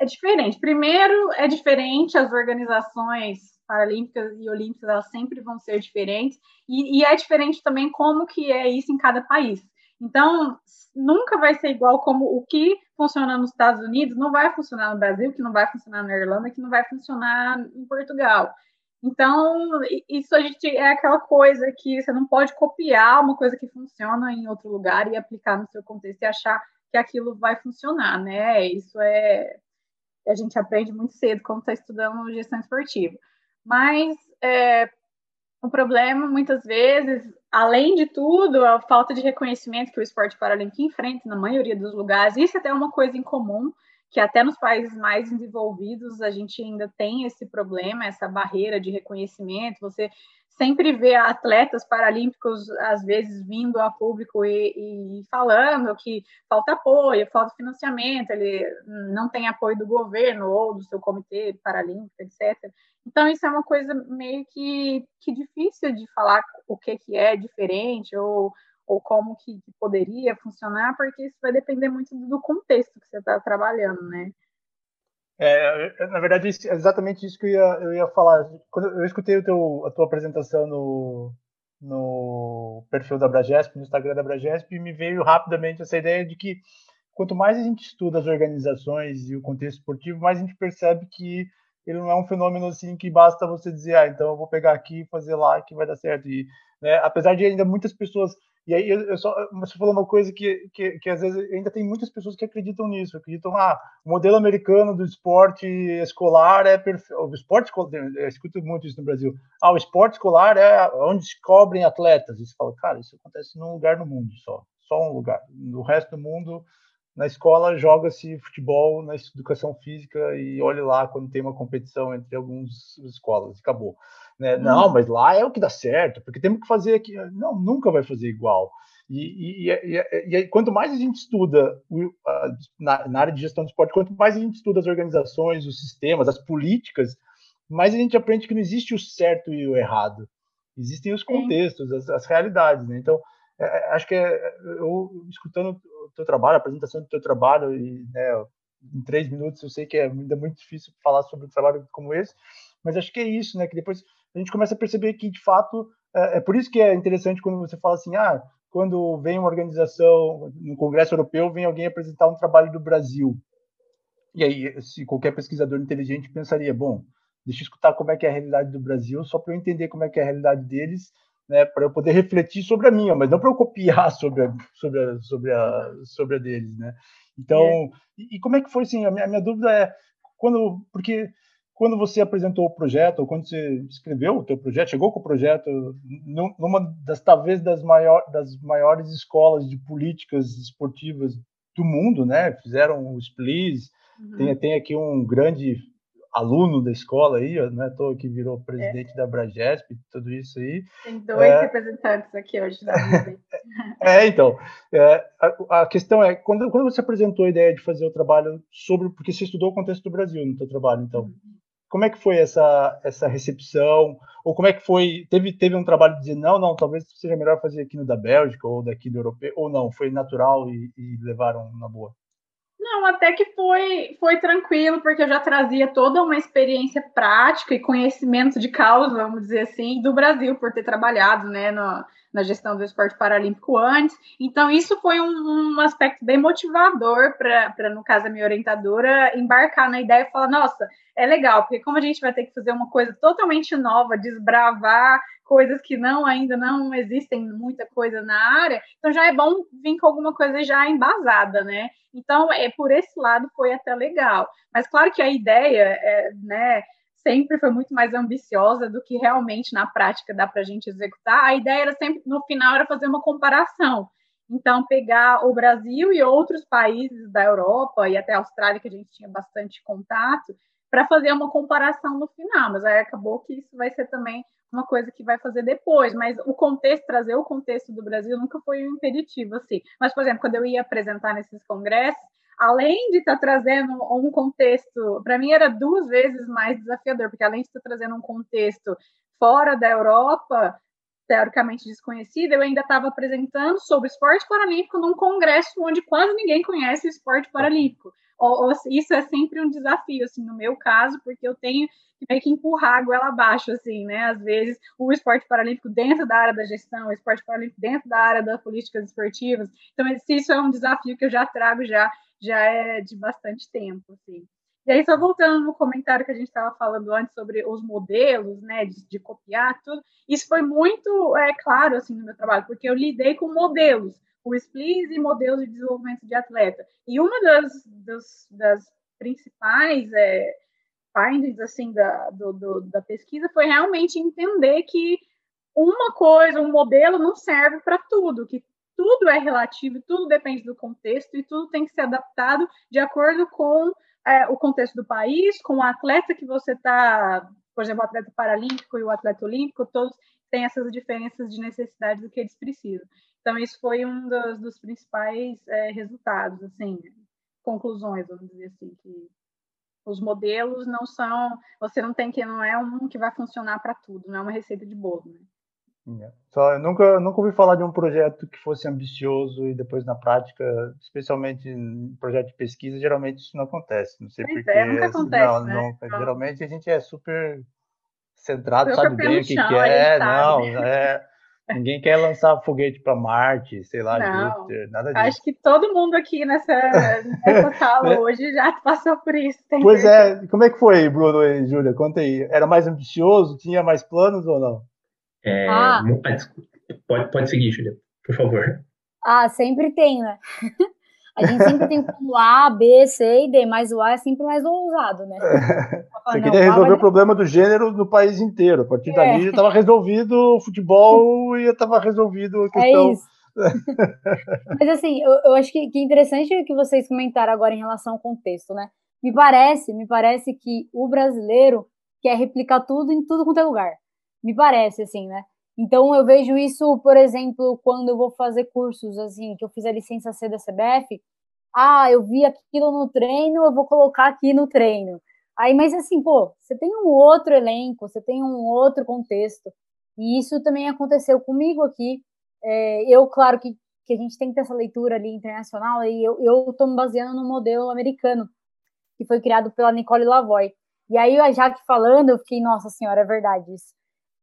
é diferente. Primeiro, é diferente as organizações paralímpicas e olímpicas, elas sempre vão ser diferentes, e, e é diferente também como que é isso em cada país. Então, nunca vai ser igual como o que funciona nos Estados Unidos não vai funcionar no Brasil, que não vai funcionar na Irlanda, que não vai funcionar em Portugal. Então, isso a gente é aquela coisa que você não pode copiar uma coisa que funciona em outro lugar e aplicar no seu contexto e achar que aquilo vai funcionar, né? Isso é a gente aprende muito cedo quando está estudando gestão esportiva. Mas é, o problema, muitas vezes, além de tudo, a falta de reconhecimento que o esporte paralímpico enfrenta na maioria dos lugares, isso é até uma coisa em comum que até nos países mais desenvolvidos a gente ainda tem esse problema, essa barreira de reconhecimento. Você sempre vê atletas paralímpicos, às vezes, vindo a público e, e, falando que falta apoio, falta financiamento, ele não tem apoio do governo ou do seu comitê paralímpico, etc. Então, isso é uma coisa meio que, que difícil de falar o que, que é diferente ou ou como que, poderia funcionar, porque isso vai depender muito do contexto que você está trabalhando, né? É, na verdade, é exatamente isso que eu ia, eu ia falar. Quando eu escutei teu, a tua apresentação no, no perfil da Bragesp, no Instagram da Bragesp, me veio rapidamente essa ideia de que quanto mais a gente estuda as organizações e o contexto esportivo, mais a gente percebe que ele não é um fenômeno assim que basta você dizer, ah, então eu vou pegar aqui fazer lá que vai dar certo. E, né, apesar de ainda muitas pessoas e aí eu, só você falou uma coisa que, que, que, às vezes ainda tem muitas pessoas que acreditam nisso, acreditam ah, o modelo americano do esporte escolar é perfeito. O esporte eu escuto muito isso no Brasil. Ah, o esporte escolar é onde se cobrem atletas. E você fala, cara, isso acontece num lugar no mundo só, só um lugar. No resto do mundo, na escola joga-se futebol na educação física e olhe lá quando tem uma competição entre algumas escolas, acabou. Né? Hum. Não, mas lá é o que dá certo, porque temos que fazer aqui. Não, nunca vai fazer igual. E, e, e, e quanto mais a gente estuda na, na, área de gestão do esporte, quanto mais a gente estuda as organizações, os sistemas, as políticas, mais a gente aprende que não existe o certo e o errado. Existem os contextos, as, as, realidades. Né? Então, é, é acho que é, eu, escutando o teu trabalho, a apresentação do teu trabalho, e né, em três minutos eu sei que é ainda muito difícil falar sobre um trabalho como esse, mas acho que é isso, né? Que depois a gente começa a perceber que, de fato, é, é por isso que é interessante quando você fala assim, ah, quando vem uma organização, no Congresso Europeu, vem alguém apresentar um trabalho do Brasil. E aí, se qualquer pesquisador inteligente pensaria, bom, deixa eu escutar como é que é a realidade do Brasil, só para eu entender como é que é a realidade deles, né, para eu poder refletir sobre a minha, mas não para eu copiar sobre a, sobre a, sobre a, sobre a deles, né? Então, é. e, e, como é que foi, assim, a minha, a minha dúvida é, quando, porque quando você apresentou o projeto, ou quando você escreveu o teu projeto, chegou com o projeto numa das talvez das, maior, das maiores escolas de políticas esportivas do mundo, né? Fizeram os PLIS, uhum. tem, tem aqui um grande aluno da escola aí, né? Tô que virou presidente é. da Bragesp, tudo isso aí. Tem dois é, representantes aqui hoje da É, então, é, a, a, questão é, quando, quando você apresentou a ideia de fazer o trabalho sobre, porque você estudou o contexto do Brasil no seu trabalho, então, uhum. como é que foi essa, essa recepção, ou como é que foi, teve, teve um trabalho de dizer, não, não, talvez seja melhor fazer aqui no da Bélgica, ou daqui do europeu, ou não, foi natural e, e levaram na boa? Não, até que foi, foi tranquilo, porque eu já trazia toda uma experiência prática e conhecimento de causa, vamos dizer assim, do Brasil, por ter trabalhado né, no, na gestão do esporte paralímpico antes. Então, isso foi um, um aspecto bem motivador para, no caso, a minha orientadora embarcar na ideia e falar: nossa, é legal, porque como a gente vai ter que fazer uma coisa totalmente nova, desbravar coisas que não ainda não existem muita coisa na área, então já é bom vir com alguma coisa já embasada, né? Então, é por esse lado foi até legal. Mas claro que a ideia, é, né, sempre foi muito mais ambiciosa do que realmente na prática dá para a gente executar. A ideia era sempre, no final, era fazer uma comparação. Então, pegar o Brasil e outros países da Europa e até a Austrália, que a gente tinha bastante contato, para fazer uma comparação no final. Mas aí acabou que isso vai ser também uma coisa que vai fazer depois, mas o contexto, trazer o contexto do Brasil nunca foi um impeditivo, assim. Mas, por exemplo, quando eu ia apresentar nesses congressos, além de estar tá trazendo um contexto, para mim era duas vezes mais desafiador, porque além de estar tá trazendo um contexto fora da Europa, teoricamente desconhecido, eu ainda estava apresentando sobre esporte paralímpico num congresso onde quase ninguém conhece o esporte paralímpico. Isso é sempre um desafio, assim, no meu caso, porque eu tenho que meio que empurrar a goela abaixo, assim, né? Às vezes, o esporte paralímpico dentro da área da gestão, o esporte paralímpico dentro da área das políticas esportivas. Então, isso é um desafio que eu já trago já, já é de bastante tempo, assim. E aí, só voltando no comentário que a gente estava falando antes sobre os modelos, né, de, de, copiar tudo, isso foi muito é, claro, assim, no meu trabalho, porque eu lidei com modelos, o SPLIS e modelos de desenvolvimento de atleta. E uma das, das, das principais é, findings assim da, do, do, da pesquisa foi realmente entender que uma coisa, um modelo não serve para tudo, que tudo é relativo, tudo depende do contexto e tudo tem que ser adaptado de acordo com é, o contexto do país, com o atleta que você está, por exemplo, o atleta paralímpico e o atleta olímpico, todos têm essas diferenças de necessidade do que eles precisam. Então, isso foi um dos, dos principais é, resultados, assim, conclusões, vamos dizer assim, que os modelos não são, você não tem que, não é um que vai funcionar para tudo, não é uma receita de bolo, né? É. Só, eu nunca, nunca ouvi falar de um projeto que fosse ambicioso e depois na prática, especialmente em projeto de pesquisa, geralmente isso não acontece. Não sei pois porque. É, nunca acontece, não, né? não, então... Geralmente a gente é super centrado, sabe bem o que, que é. Não, é, Ninguém quer lançar foguete para Marte, sei lá, não, Júpiter, nada disso. Acho que todo mundo aqui nessa, nessa sala né? hoje já passou por isso. Pois é, certeza. é, como é que foi, Bruno e Júlia? Conta aí. Era mais ambicioso? Tinha mais planos ou não? É, ah. pode, pode seguir, Júlia, por favor. Ah, sempre tem, né? A gente sempre tem como A, B, C e D, mas o A é sempre mais ousado, né? Você queria resolver o problema do gênero no país inteiro. A partir é. dali já estava resolvido o futebol e estava resolvido a é questão. É isso. mas assim, eu, eu acho que, que interessante o que vocês comentaram agora em relação ao contexto, né? Me parece, me parece que o brasileiro quer replicar tudo em tudo quanto é lugar. Me parece, assim, né? Então eu vejo isso, por exemplo, quando eu vou fazer cursos assim, que eu fiz a licença C da CBF, ah, eu vi aquilo no treino, eu vou colocar aqui no treino. Aí, mas assim, pô, você tem um outro elenco, você tem um outro contexto. E isso também aconteceu comigo aqui. É, eu, claro que, que a gente tem que ter essa leitura ali internacional, e eu estou me baseando no modelo americano, que foi criado pela Nicole Lavoy. E aí, a Jaque falando, eu fiquei, nossa senhora, é verdade isso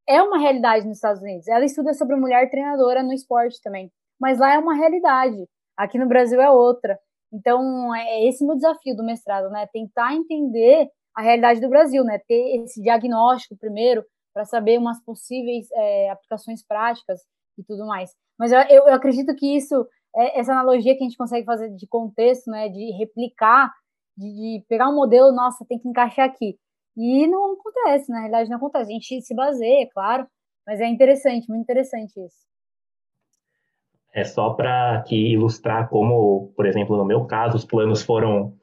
é uma realidade nos Estados Unidos. Ela estuda sobre mulher treinadora no esporte também, mas lá é uma realidade. Aqui no Brasil é outra. Então, é esse meu desafio do mestrado, né? Tentar entender a realidade do Brasil, né? Ter esse diagnóstico primeiro para saber umas possíveis é, aplicações práticas e tudo mais. Mas eu, eu acredito que isso, é, essa analogia que a gente consegue fazer de contexto, né? De replicar, de, de pegar um modelo, nossa, tem que encaixar aqui. E não acontece, na realidade não acontece. A gente se baseia, é claro, mas é interessante, muito interessante isso. É só para que ilustrar como, por exemplo, no meu caso, os planos foram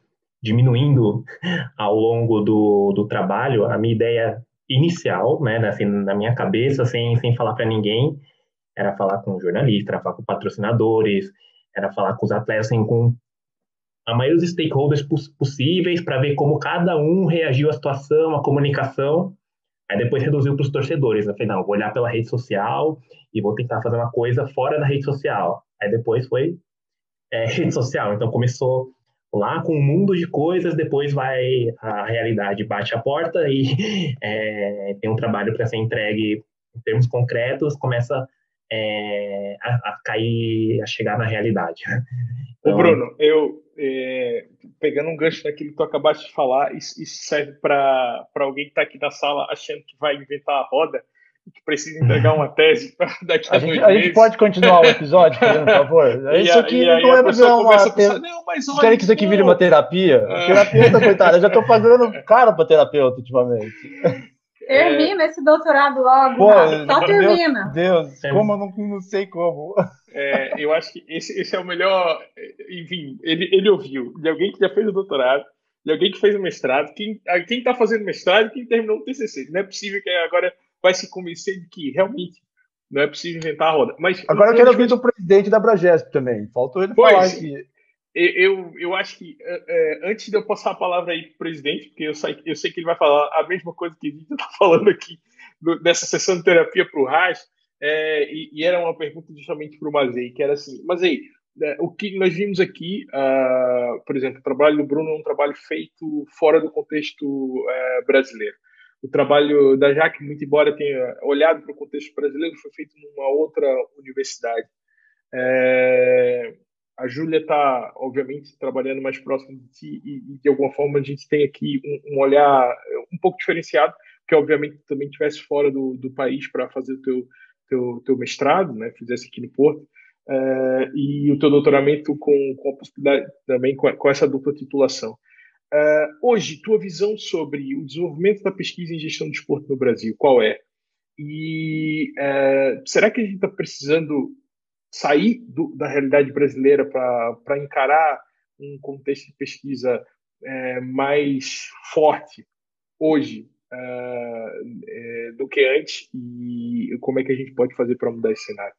diminuindo ao longo do, do trabalho. A minha ideia inicial, né, assim, na minha cabeça, sem, sem falar para ninguém, era falar com jornalistas, era falar com patrocinadores, era falar com os atletas, assim, com a maioria dos stakeholders possíveis para ver como cada um reagiu à situação, à comunicação. Aí depois reduziu para os torcedores. Eu falei, não, vou olhar pela rede social e vou tentar fazer uma coisa fora da rede social. Aí depois foi é, rede social. Então começou lá com um mundo de coisas, depois vai a realidade bate a porta e é, tem um trabalho para ser entregue em termos concretos, começa é, a, a, cair, a chegar na realidade. Então, Ô Bruno, eu é, pegando um gancho naquilo que tu acabaste de falar, isso, isso serve para alguém que está aqui na sala achando que vai inventar a roda e que precisa entregar uma tese daqui a, a gente, A gente pode continuar o episódio, por favor? Isso aqui a, não é para uma... Mas olha, Querem que isso aqui vire uma terapia? É. Terapeuta, coitada, eu já estou pagando caro para terapeuta ultimamente. Termina é... esse doutorado logo, Pô, só termina. Deus, como eu não, não sei como. É, eu acho que esse, esse é o melhor. Enfim, ele, ele ouviu de alguém que já fez o doutorado, de alguém que fez o mestrado, quem está fazendo mestrado e quem terminou o TCC. Não é possível que agora vai se convencer de que realmente não é possível inventar a roda. Mas, agora eu quero ouvir do presidente da Bragesp também. Faltou ele pois, falar aqui eu, eu acho que é, é, antes de eu passar a palavra aí para o presidente, porque eu sei, eu sei que ele vai falar a mesma coisa que a gente está falando aqui do, dessa sessão de terapia para o Raj, é, e, e, era uma pergunta justamente para o Mazei, que era assim, Mazei, né, o que nós vimos aqui, uh, por exemplo, o trabalho do Bruno é um trabalho feito fora do contexto uh, brasileiro. O trabalho da Jaque, muito embora tenha olhado para o contexto brasileiro, foi feito numa outra universidade. É, a Júlia está, obviamente, trabalhando mais próximo de ti e, de alguma forma, a gente tem aqui um, um, olhar um pouco diferenciado, que obviamente também estivesse fora do, do país para fazer o teu, teu, teu mestrado, né, fizesse aqui no Porto, uh, e o teu doutoramento com, com a possibilidade também com, com essa dupla titulação. Uh, hoje, tua visão sobre o desenvolvimento da pesquisa em gestão de esporte no Brasil, qual é? E uh, será que a gente está precisando sair do, da realidade brasileira para encarar um contexto de pesquisa é, mais forte hoje é, é, do que antes e como é que a gente pode fazer para mudar esse cenário?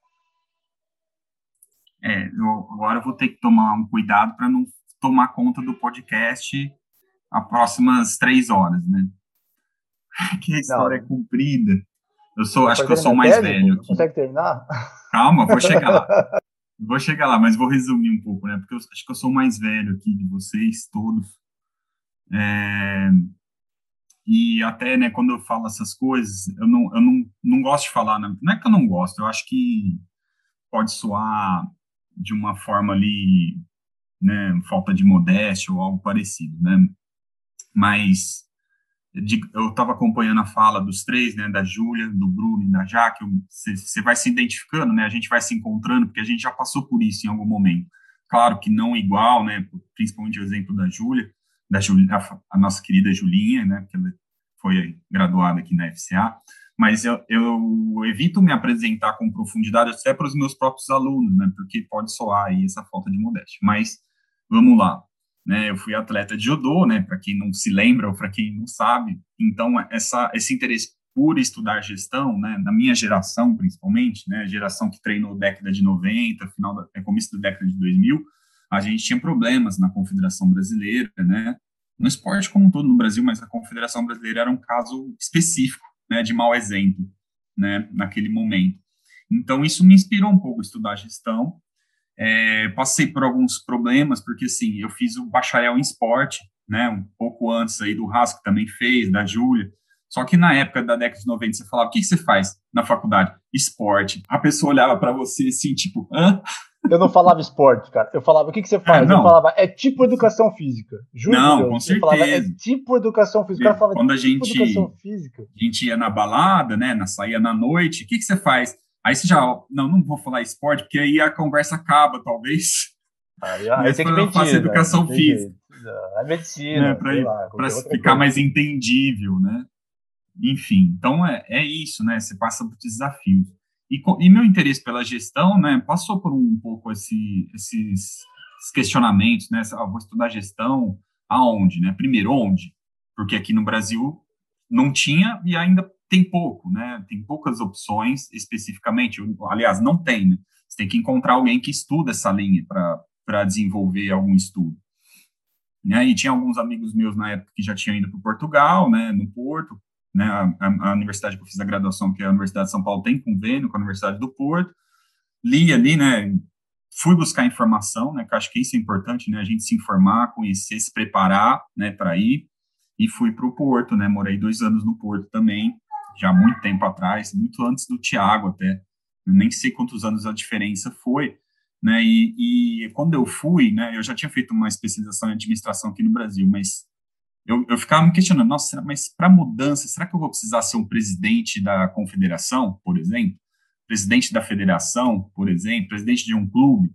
É, eu, agora eu vou ter que tomar um cuidado para não tomar conta do podcast as próximas três horas, né? que a história não. é comprida. Eu sou, acho que eu sou mais velho. Aqui. Consegue terminar? Calma, vou chegar lá. Vou chegar lá, mas vou resumir um pouco, né? Porque eu acho que eu sou mais velho aqui de vocês todos. É... E até, né, quando eu falo essas coisas, eu não, eu não, não gosto de falar, né? não é que eu não gosto, eu acho que pode soar de uma forma ali, né, falta de modéstia ou algo parecido, né? Mas eu estava acompanhando a fala dos três, né, da Júlia, do Bruno e da Jaque, você vai se identificando, né, a gente vai se encontrando, porque a gente já passou por isso em algum momento. Claro que não igual, né, principalmente o exemplo da Júlia, da Julia, a, a, nossa querida Julinha, né, que ela foi graduada aqui na FCA, mas eu, eu evito me apresentar com profundidade até para os meus próprios alunos, né, porque pode soar aí essa falta de modéstia. Mas vamos lá né? Eu fui atleta de judô, né? Para quem não se lembra ou para quem não sabe. Então, essa, esse interesse por estudar gestão, né? Na minha geração, principalmente, né? Geração que treinou década de 90, final da, é, começo da década de 2000, a gente tinha problemas na Confederação Brasileira, né? No esporte como um todo no Brasil, mas a Confederação Brasileira era um caso específico, né? De mau exemplo, né? Naquele momento. Então, isso me inspirou um pouco a estudar gestão é, passei por alguns problemas, porque assim, eu fiz o bacharel em esporte, né, um pouco antes aí do Rasco também fez, da Júlia. Só que na época da década de 90, você falava, o que, que você faz na faculdade? Esporte. A pessoa olhava para você assim, tipo, hã? Eu não falava esporte, cara. Eu falava, o que, que você faz? É, eu falava, é tipo educação física. Juro não, Deus. com certeza. Falava, é tipo educação física. Falava, Quando a tipo gente, educação física. A gente ia na balada, né, na, saía na noite, o que, que você faz? Aí você já, não, não vou falar esporte, porque aí a conversa acaba, talvez. Aí, aí tem que mentir, faço né? educação né? física. É medicina. Né? Para ficar coisa. mais entendível, né? Enfim, então é, é isso, né? Você passa por desafios. E, e meu interesse pela gestão, né, passou por um pouco esse, esses, questionamentos, né? Ah, vou estudar gestão aonde, né? Primeiro, onde? Porque aqui no Brasil não tinha e ainda tem pouco, né? Tem poucas opções especificamente. Aliás, não tem, né? Você tem que encontrar alguém que estuda essa linha para desenvolver algum estudo. Né? E tinha alguns amigos meus na época que já tinham ido para Portugal, né, no Porto, né, a, a, universidade que eu fiz a graduação, que é a Universidade de São Paulo, tem convênio com a Universidade do Porto, li ali, né, fui buscar informação, né, que acho que isso é importante, né, a gente se informar, conhecer, se preparar, né, para ir, e fui para o Porto, né, morei dois anos no Porto também, já há muito tempo atrás, muito antes do Tiago até, nem sei quantos anos a diferença foi, né? E, e, quando eu fui, né, eu já tinha feito uma especialização em administração aqui no Brasil, mas eu, eu ficava me questionando, nossa, mas para mudança, será que eu vou precisar ser um presidente da confederação, por exemplo? Presidente da federação, por exemplo? Presidente de um clube?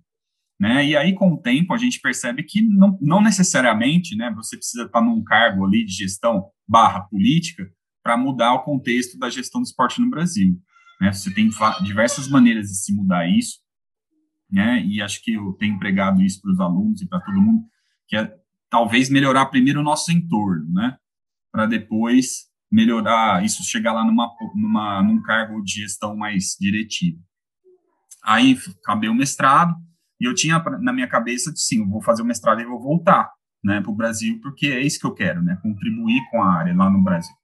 Né? E aí, com o tempo, a gente percebe que não, não necessariamente né, você precisa estar num cargo ali de gestão barra política para mudar o contexto da gestão do esporte no Brasil. Né? Você tem diversas maneiras de se mudar isso, né? E acho que eu tenho empregado isso para os alunos e para todo mundo, que é talvez melhorar primeiro o nosso entorno, né? Para depois melhorar isso, chegar lá numa, numa, num cargo de gestão mais diretivo. Aí acabei o mestrado e eu tinha na minha cabeça de sim, eu vou fazer o mestrado e vou voltar, né, para o Brasil, porque é isso que eu quero, né, contribuir com a área lá no Brasil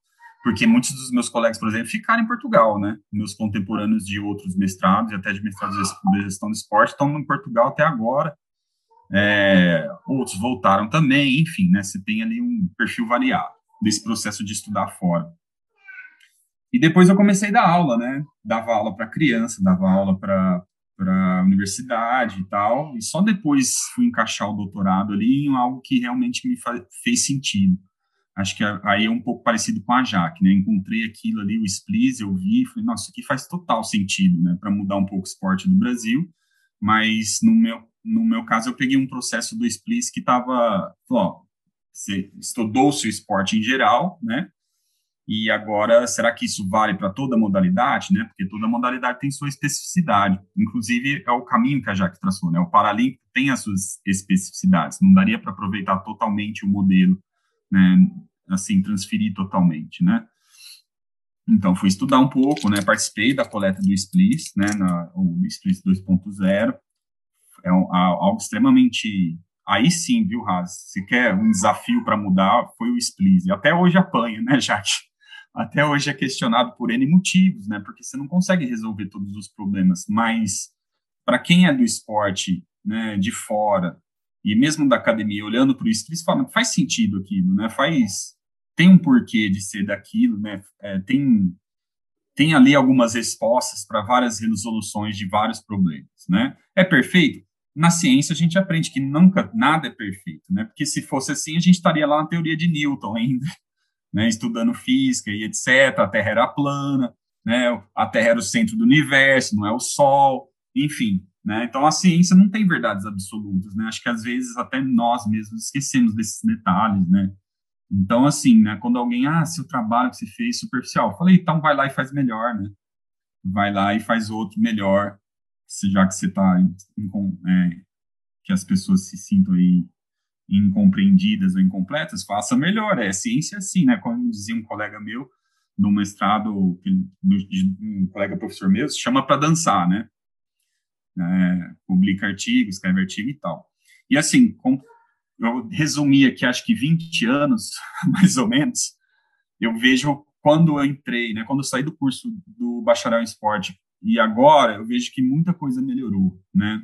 porque muitos dos meus colegas, por exemplo, ficaram em Portugal, né? Meus contemporâneos de outros mestrados e até de mestrados de gestão do esporte estão em Portugal até agora. É, outros voltaram também, enfim, né? Você tem ali um perfil variado desse processo de estudar fora. E depois eu comecei a dar aula, né? Dava aula para criança, dava aula para para universidade e tal, e só depois fui encaixar o doutorado ali em algo que realmente me fez sentido acho que aí é um pouco parecido com a Jaque, né? Encontrei aquilo ali, o Splis, eu vi, falei, nossa, isso aqui faz total sentido, né? Para mudar um pouco o esporte do Brasil, mas no meu, no meu caso eu peguei um processo do Splis que estava, você estudou-se o esporte em geral, né? E agora, será que isso vale para toda modalidade, né? Porque toda modalidade tem sua especificidade. Inclusive, é o caminho que a Jaque traçou, né? O Paralímpico tem as suas especificidades. Não daria para aproveitar totalmente o modelo né, assim, transferir totalmente, né. Então, fui estudar um pouco, né, participei da coleta do SPLIS, né, na, o SPLIS 2.0, é um, algo extremamente, aí sim, viu, Raz, se quer um desafio para mudar, foi o SPLIS, e até hoje apanha, né, Jaque? Até hoje é questionado por N motivos, né, porque você não consegue resolver todos os problemas, mas para quem é do esporte, né, de fora, e mesmo da academia, olhando para isso, eles falam, faz sentido aquilo, né? Faz, tem um porquê de ser daquilo, né? É, tem, tem ali algumas respostas para várias resoluções de vários problemas, né? É perfeito? Na ciência a gente aprende que nunca nada é perfeito, né? Porque se fosse assim a gente estaria lá na teoria de Newton ainda, né? Estudando física e etc. A Terra era plana, né? A Terra era o centro do universo, não é o Sol, enfim. Né? Então, a ciência não tem verdades absolutas, né? Acho que às vezes até nós mesmos esquecemos desses detalhes, né? Então, assim, né? Quando alguém, ah, seu trabalho que você fez superficial, eu falei, então vai lá e faz melhor, né? Vai lá e faz outro melhor, já que você está é, que as pessoas se sintam aí incompreendidas ou incompletas, faça melhor. É ciência assim, né? Como dizia um colega meu no mestrado, um colega professor meu, chama para dançar, né? né, publica artigos, escreve artigo e tal. E assim, com, eu resumi aqui, acho que 20 anos, mais ou menos, eu vejo quando eu entrei, né, quando eu saí do curso do bacharel em esporte, e agora eu vejo que muita coisa melhorou, né?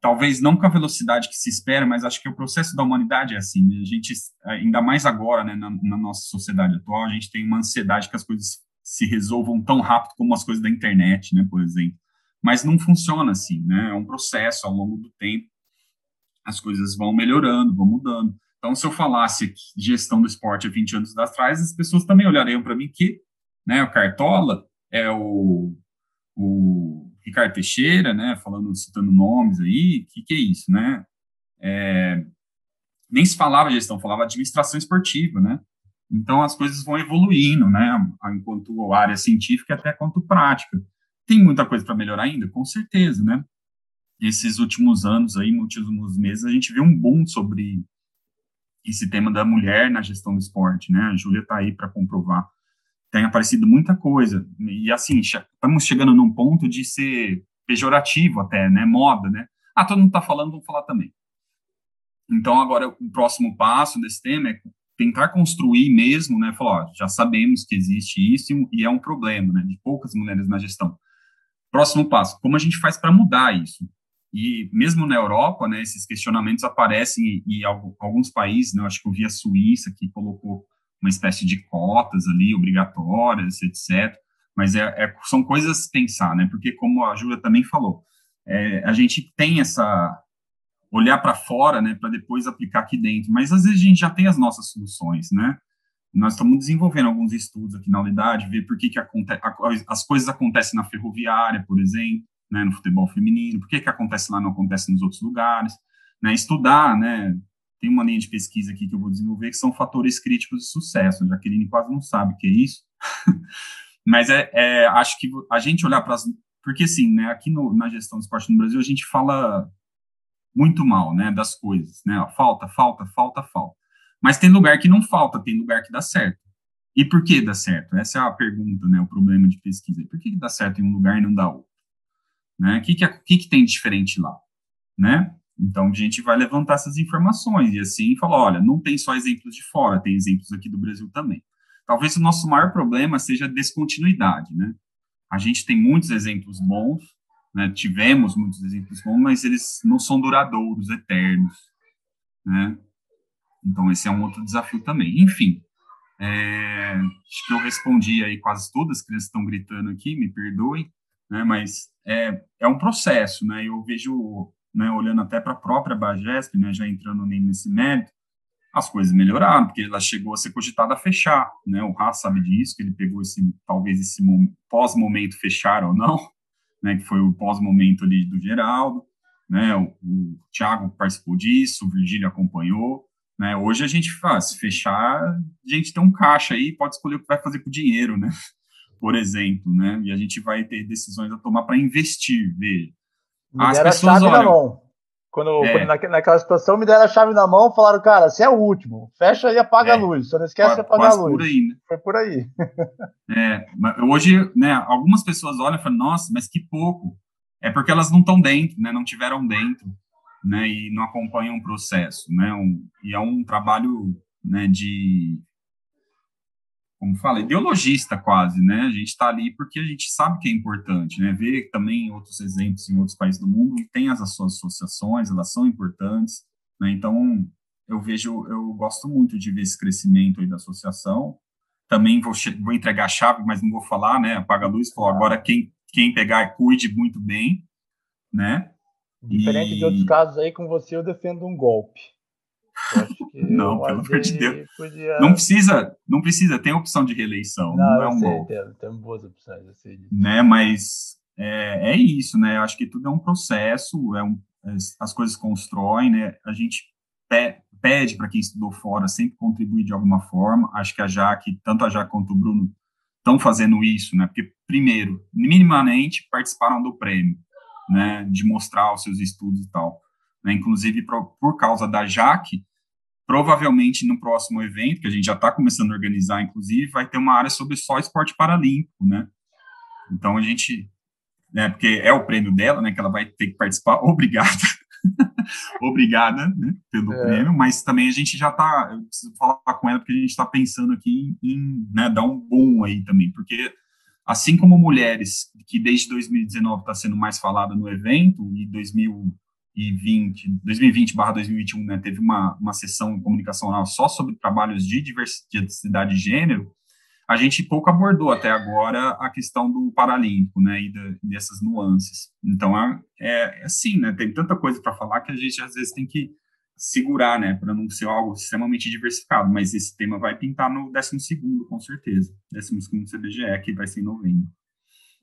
Talvez não com a velocidade que se espera, mas acho que o processo da humanidade é assim. Né? A gente, ainda mais agora, né, na, na nossa sociedade atual, a gente tem uma ansiedade que as coisas se resolvam tão rápido como as coisas da internet, né, por exemplo mas não funciona assim, né? É um processo ao longo do tempo, as coisas vão melhorando, vão mudando. Então, se eu falasse gestão do esporte há 20 anos atrás, as pessoas também olhariam para mim que, né, o Cartola é o, o Ricardo Teixeira, né, falando, citando nomes aí, que, que é isso, né? É, nem se falava gestão, falava administração esportiva, né? Então, as coisas vão evoluindo, né, enquanto área científica até quanto prática. Tem muita coisa para melhorar ainda? Com certeza, né? Esses últimos anos aí, últimos meses, a gente viu um boom sobre esse tema da mulher na gestão do esporte, né? A Júlia está aí para comprovar. Tem aparecido muita coisa. E assim, estamos chegando num ponto de ser pejorativo até, né? Moda, né? Ah, todo mundo está falando, vamos falar também. Então, agora, o próximo passo desse tema é tentar construir mesmo, né? Falar, ó, já sabemos que existe isso e é um problema, né? De poucas mulheres na gestão. Próximo passo, como a gente faz para mudar isso? E mesmo na Europa, né, esses questionamentos aparecem e, alguns países, né, acho que eu vi a Suíça que colocou uma espécie de cotas ali obrigatórias, etc. Mas é, é são coisas a pensar, né? Porque como a Júlia também falou, é, a gente tem essa olhar para fora, né, para depois aplicar aqui dentro. Mas às vezes a gente já tem as nossas soluções, né? Nós estamos desenvolvendo alguns estudos aqui na unidade, ver por que, que as coisas acontecem na ferroviária, por exemplo, né, no futebol feminino, por que, que acontece lá não acontece nos outros lugares, né, estudar, né, tem uma linha de pesquisa aqui que eu vou desenvolver que são fatores críticos de sucesso, a Jaqueline quase não sabe o que é isso, mas é, é, acho que a gente olhar para as, porque assim, né, aqui no, na gestão do esporte no Brasil a gente fala muito mal, né, das coisas, né, falta, falta, falta, falta, mas tem lugar que não falta, tem lugar que dá certo. E por que dá certo? Essa é a pergunta, né, o problema de pesquisa. Por que, dá certo em um lugar e não dá outro? Né? O que, que, é, que, que tem diferente lá? Né? Então, a gente vai levantar essas informações e assim falar, olha, não tem só exemplos de fora, tem exemplos aqui do Brasil também. Talvez o nosso maior problema seja a descontinuidade, né? A gente tem muitos exemplos bons, né? tivemos muitos exemplos bons, mas eles não são duradouros, eternos, né? Então, esse é um outro desafio também. Enfim, é, acho que eu respondi aí quase todas, as crianças estão gritando aqui, me perdoem, né, mas é, é um processo, né, eu vejo, né, olhando até para a própria Bagesp, né, já entrando nesse mérito, as coisas melhoraram, porque ela chegou a ser cogitada a fechar, né, o Haas sabe disso, que ele pegou esse, talvez esse pós-momento fechar ou não, né, que foi o pós-momento ali do Geraldo, né, o, o Thiago participou disso, o Virgílio acompanhou, né? Hoje a gente faz, fechar, a gente tem um caixa aí, pode escolher o que vai fazer com o dinheiro, né? Por exemplo, né? E a gente vai ter decisões a tomar para investir, veja. Me deram a chave olham, na mão. Quando, é, quando naquela situação, me deram a chave na mão falaram, cara, você é o último, fecha e apaga é, a luz, só não esquece de apagar a luz. Por aí, né? Foi por aí. é, hoje, né, algumas pessoas olham e falam, nossa, mas que pouco. É porque elas não estão dentro, né, não tiveram dentro né, e não acompanham o processo, né, um, e é um trabalho, né, de, como fala, ideologista quase, né, a gente está ali porque a gente sabe que é importante, né, ver também outros exemplos em outros países do mundo e tem as suas associações, elas são importantes, né, então eu vejo, eu gosto muito de ver esse crescimento aí da associação, também vou, vou entregar a chave, mas não vou falar, né, apaga a luz, falou, agora quem, quem pegar, cuide muito bem, né, Diferente e... de outros casos aí, com você eu defendo um golpe. não, pelo amor de Deus. Podia... Não precisa, não precisa, tem opção de reeleição. Não, não é um sei. Tem, tem boas opções, eu sei disso. Né, mas é, é isso, né? Eu acho que tudo é um processo, é um, as coisas constroem, né? A gente pe, pede para quem estudou fora sempre contribuir de alguma forma. Acho que a Jaque, tanto a Jaque quanto o Bruno, estão fazendo isso, né? Porque, primeiro, minimamente participaram do prêmio né, de mostrar os seus estudos e tal. Né, inclusive, por, por causa da Jaque, provavelmente no próximo evento, que a gente já está começando a organizar, inclusive, vai ter uma área sobre só esporte paralímpico, né? Então, a gente, né, porque é o prêmio dela, né, que ela vai ter que participar, obrigada, obrigada, né, pelo é. prêmio, mas também a gente já está, eu preciso falar com ela, porque a gente está pensando aqui em, em né, dar um boom aí também, porque assim como mulheres, que desde 2019 está sendo mais falada no evento, e 2020, 2020/2021, né, teve uma, uma sessão comunicacional só sobre trabalhos de diversidade de gênero, a gente pouco abordou até agora a questão do paralímpico, né, e da, dessas nuances. Então, é, é assim, né, tem tanta coisa para falar que a gente às vezes tem que segurar, né, para não ser algo extremamente diversificado, mas esse tema vai pintar no 12 com certeza, 12 CBGE, que vai ser em novembro.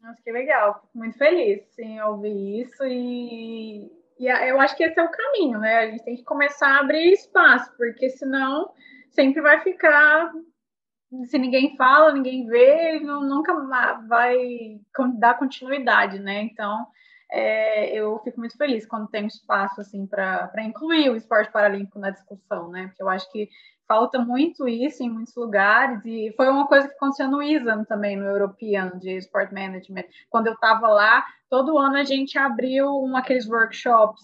Nossa, que legal, fico muito feliz em ouvir isso e, e eu acho que esse é o caminho, né, a gente tem que começar a abrir espaço, porque senão sempre vai ficar, se ninguém fala, ninguém vê, não, nunca vai dar continuidade, né, então é, eu fico muito feliz quando tem espaço assim para incluir o esporte paralímpico na discussão, né? Porque eu acho que falta muito isso em muitos lugares e foi uma coisa que aconteceu no ISAM também, no European de Sport Management. Quando eu estava lá, todo ano a gente abriu um aqueles workshops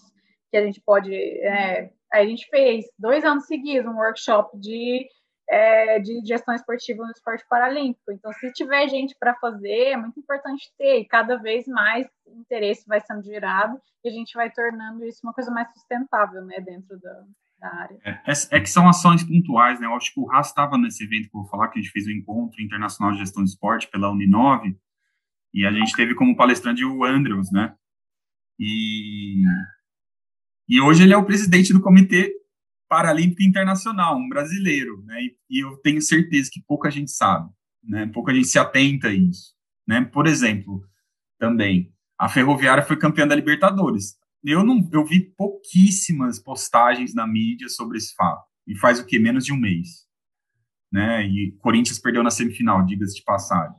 que a gente pode, é, a gente fez dois anos seguidos um workshop de é, de gestão esportiva no esporte paralímpico. Então, se tiver gente para fazer, é muito importante ter, e cada vez mais interesse vai sendo gerado, e a gente vai tornando isso uma coisa mais sustentável, né, dentro da, área. É, é, é, que são ações pontuais, né, eu acho que o Ras estava nesse evento que eu vou falar, que a gente fez o Encontro Internacional de Gestão de Esporte pela Uninove, e a gente teve como palestrante o Andrews, né, e, e hoje ele é o presidente do Comitê Paralímpico Internacional, um brasileiro, né? E, e, eu tenho certeza que pouca gente sabe, né? Pouca gente se atenta a isso, né? Por exemplo, também a Ferroviária foi campeã da Libertadores. Eu não, eu vi pouquíssimas postagens na mídia sobre esse fato. E faz o que menos de um mês, né? E Corinthians perdeu na semifinal, diga-se de passagem,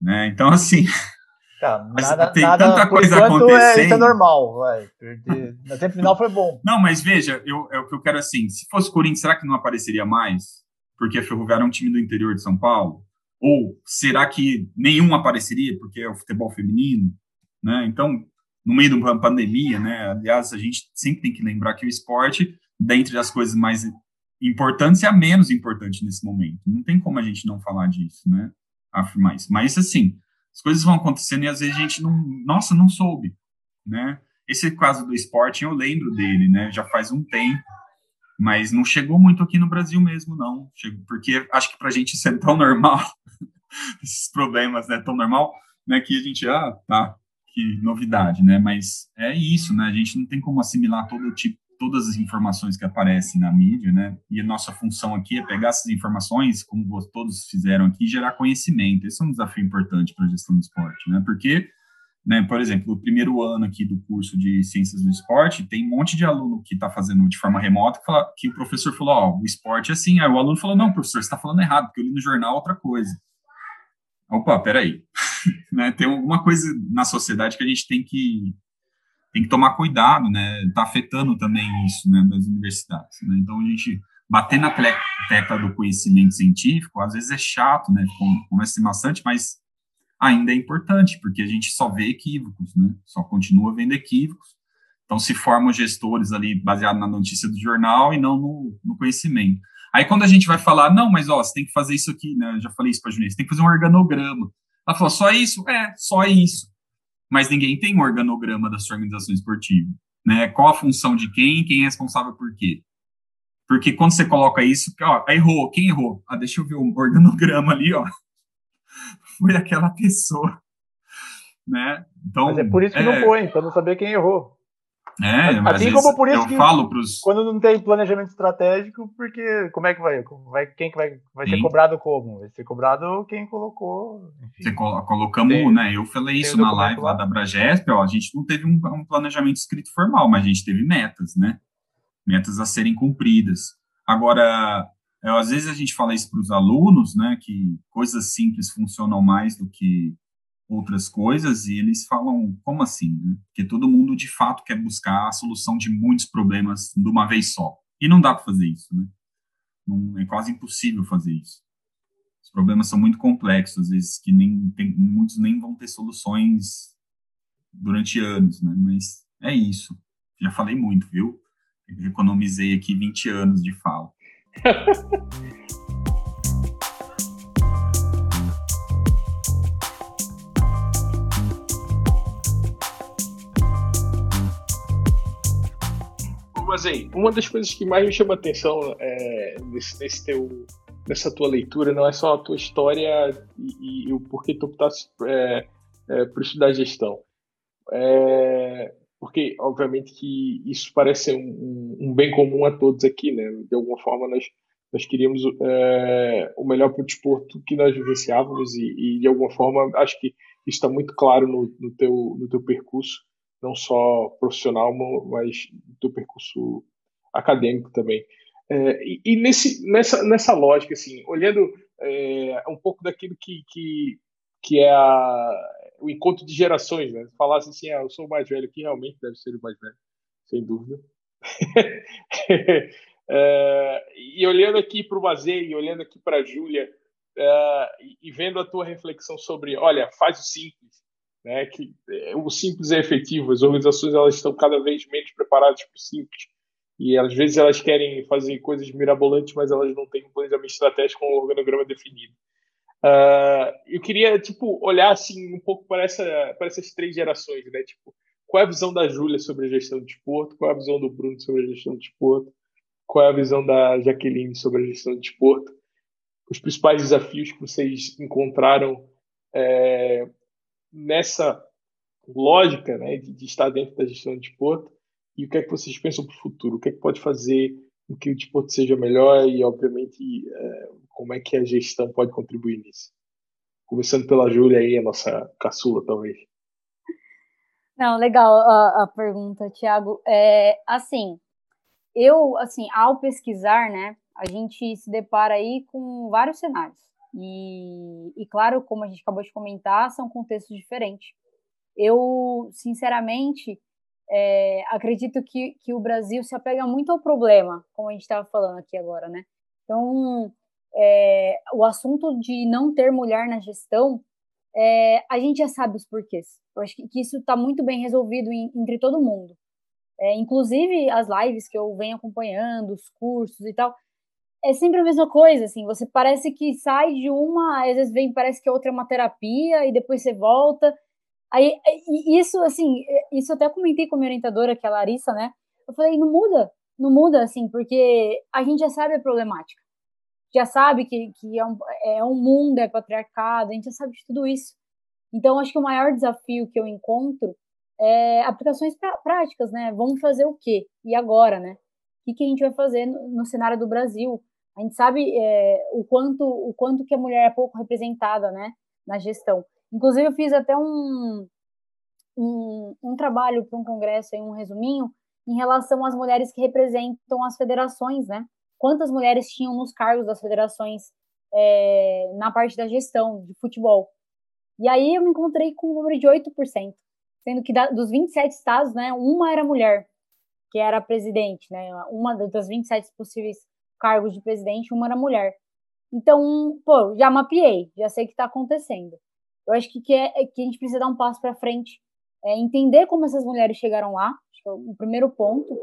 né? Então assim, Tá, nada, tem nada, tanta coisa acontecendo. É, isso é normal, vai. Na tempo final foi bom. Não, mas veja, eu, é o que eu quero assim. Se fosse Corinthians, será que não apareceria mais? Porque a Ferroviária é um time do interior de São Paulo? Ou será que nenhum apareceria porque é o futebol feminino? Né? Então, no meio de uma pandemia, né? Aliás, a gente sempre tem que lembrar que o esporte, dentre as coisas mais importantes, é a menos importante nesse momento. Não tem como a gente não falar disso, né? Afirmar isso. Mas, assim, as coisas vão acontecendo e às vezes a gente não, nossa, não soube, né? Esse caso do esporte, eu lembro dele, né? Já faz um tempo, mas não chegou muito aqui no Brasil mesmo, não. Chegou, porque acho que para a gente isso é tão normal, esses problemas, né? Tão normal, né? Que a gente, ah, tá, que novidade, né? Mas é isso, né? A gente não tem como assimilar todo tipo todas as informações que aparecem na mídia, né? E a nossa função aqui é pegar essas informações, como todos fizeram aqui, e gerar conhecimento. Esse é um desafio importante para a gestão do esporte, né? Porque, né, por exemplo, o primeiro ano aqui do curso de Ciências do Esporte, tem um monte de aluno que está fazendo de forma remota, que, fala, que o professor falou, ó, oh, o esporte é assim. Aí o aluno falou, não, professor, você está falando errado, porque eu li no jornal outra coisa. Opa, peraí. né, tem alguma coisa na sociedade que a gente tem que tem que tomar cuidado, né? Está afetando também isso, né, das universidades. Né? Então a gente bater na tecla do conhecimento científico, às vezes é chato, né? Conversa bastante, mas ainda é importante, porque a gente só vê equívocos, né? Só continua vendo equívocos. Então se formam gestores ali baseado na notícia do jornal e não no, no conhecimento. Aí quando a gente vai falar, não, mas ó, você tem que fazer isso aqui, né? Eu já falei isso para a Juliana, você tem que fazer um organograma. Ela falou, só isso? É, só isso mas ninguém tem um organograma da sua organização esportiva. Né? Qual a função de quem, quem é responsável por quê? Porque quando você coloca isso, ó, errou, quem errou? Ah, deixa eu ver o organograma ali, ó. Foi aquela pessoa. Né? Então, Mas é por isso que é... não põe, para não saber quem errou. É, mas assim como por isso eu que falo pros... quando não tem planejamento estratégico, porque como é que vai? vai quem que vai, vai ser cobrado como? Vai ser cobrado quem colocou. Enfim. Você colocamos, tem, né? Eu falei isso na live lá da Bragesp, ó, a gente não teve um, um, planejamento escrito formal, mas a gente teve metas, né? Metas a serem cumpridas. Agora, eu, às vezes a gente fala isso para os alunos, né? Que coisas simples funcionam mais do que outras coisas e eles falam, como assim? Né? Porque todo mundo, de fato, quer buscar a solução de muitos problemas de uma vez só. E não dá para fazer isso, né? Não, é quase impossível fazer isso. Os problemas são muito complexos, às vezes, que nem tem, muitos nem vão ter soluções durante anos, né? Mas é isso. Já falei muito, viu? Eu economizei aqui 20 anos de fala. mas aí, uma das coisas que mais me chama a atenção é, nesse, nesse teu, nessa tua leitura não é só a tua história e, e o porquê tu optaste é, é, por estudar gestão. É, porque, obviamente, que isso parece um, um, bem comum a todos aqui, né? De alguma forma, nós, nós queríamos é, o melhor para o desporto que nós vivenciávamos e, e, de alguma forma, acho que isso está muito claro no, no, teu, no teu percurso não só profissional, mas do percurso acadêmico também. É, e, e nesse, nessa, nessa lógica, assim, olhando é, um pouco daquilo que, que, que é a, o encontro de gerações, né? Falasse assim, ah, eu sou o mais velho, que realmente deve ser o mais velho, sem dúvida. é, e olhando aqui para o Mazei, e olhando aqui para a Júlia, é, e vendo a tua reflexão sobre, olha, faz o simples, né? Que é, o simples é efetivo. As organizações elas estão cada vez menos preparadas para o simples e às vezes elas querem fazer coisas mirabolantes, mas elas não têm um planejamento estratégico com um organograma definido. Uh, eu queria tipo olhar assim um pouco para essa para essas três gerações, né? Tipo, qual é a visão da Júlia sobre a gestão do desporto? Qual é a visão do Bruno sobre a gestão do desporto? Qual é a visão da Jaqueline sobre a gestão do desporto? Os principais desafios que vocês encontraram é, nessa lógica né, de, de, estar dentro da gestão do desporto e o que é que vocês pensam para o futuro? O que é que pode fazer com que o desporto seja melhor e, obviamente, é, como é que a gestão pode contribuir nisso? Começando pela Júlia aí, a nossa caçula, talvez. Não, legal a, a pergunta, Tiago. É, assim, eu, assim, ao pesquisar, né, a gente se depara aí com vários cenários. E, e, claro, como a gente acabou de comentar, são contextos diferentes. Eu, sinceramente, é, acredito que, que o Brasil se apega muito ao problema, como a gente estava falando aqui agora, né? Então, é, o assunto de não ter mulher na gestão, é, a gente já sabe os porquês. Eu acho que, que isso está muito bem resolvido em, entre todo mundo. É, inclusive, as lives que eu venho acompanhando, os cursos e tal, é sempre a mesma coisa, assim, você parece que sai de uma, às vezes vem, parece que outra é uma terapia, e depois você volta. Aí, isso, assim, isso eu até comentei com a minha orientadora, que é a Larissa, né? Eu falei, não muda, não muda, assim, porque a gente já sabe a problemática. Já sabe que, que é, um, é um mundo, é patriarcado, a gente já sabe de tudo isso. Então, acho que o maior desafio que eu encontro é aplicações práticas, né? Vamos fazer o quê? E agora, né? O que, a gente vai fazer no cenário do Brasil? A gente sabe é, o quanto o quanto que a mulher é pouco representada, né, na gestão. Inclusive eu fiz até um um, um trabalho para um congresso, aí, um resuminho, em relação às mulheres que representam as federações, né? Quantas mulheres tinham nos cargos das federações é, na parte da gestão de futebol? E aí eu me encontrei com um número de 8%, sendo que da, dos 27 estados, né, uma era mulher, que era presidente, né? Uma das 27 possíveis cargos de presidente, uma era mulher. Então, pô, já mapeei, já sei o que está acontecendo. Eu acho que, que, é, que a gente precisa dar um passo para frente, é entender como essas mulheres chegaram lá, acho que é o primeiro ponto.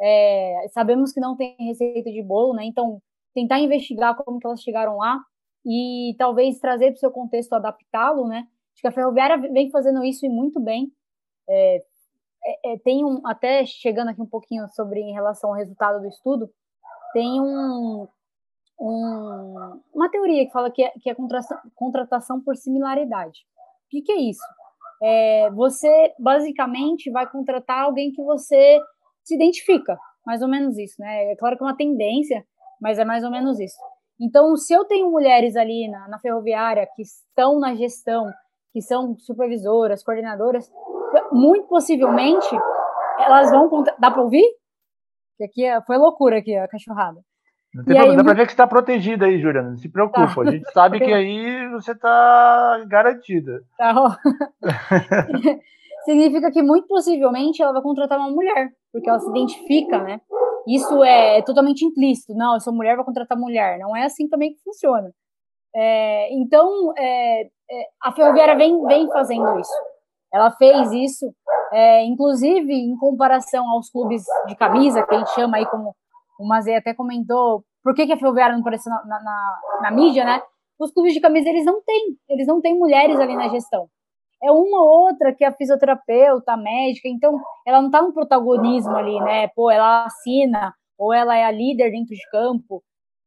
É, sabemos que não tem receita de bolo, né? Então, tentar investigar como que elas chegaram lá e talvez trazer para o seu contexto, adaptá-lo, né? Acho que a Ferroviária vem fazendo isso e muito bem. É, é, é, tem um, até chegando aqui um pouquinho sobre em relação ao resultado do estudo, tem um, um, uma teoria que fala que é, que é contratação, por similaridade. O que, que é isso? É, você basicamente vai contratar alguém que você se identifica, mais ou menos isso, né? É claro que é uma tendência, mas é mais ou menos isso. Então, se eu tenho mulheres ali na, na ferroviária que estão na gestão, que são supervisoras, coordenadoras, muito possivelmente elas vão. Dá para ouvir? Que aqui é, foi loucura aqui a cachorrada. Não tem problema, aí, dá pra ver que você tá protegida aí, Juliana. Não se preocupa. Tá. A gente sabe que aí você tá garantida. Tá. Significa que muito possivelmente ela vai contratar uma mulher, porque ela se identifica, né? Isso é totalmente implícito. Não, eu sou mulher, vou contratar mulher. Não é assim também que funciona. É, então, é, é, a Ferroviária vem, vem fazendo isso. Ela fez isso é, inclusive, em comparação aos clubes de camisa, que a gente chama aí como o Mazei até comentou, por que, que a Ferroviária não apareceu na, na, na, mídia, né? Os clubes de camisa, eles não têm, eles não têm mulheres ali na gestão. É uma ou outra que é a fisioterapeuta, a médica, então ela não está no protagonismo ali, né? Pô, ela assina, ou ela é a líder dentro de campo.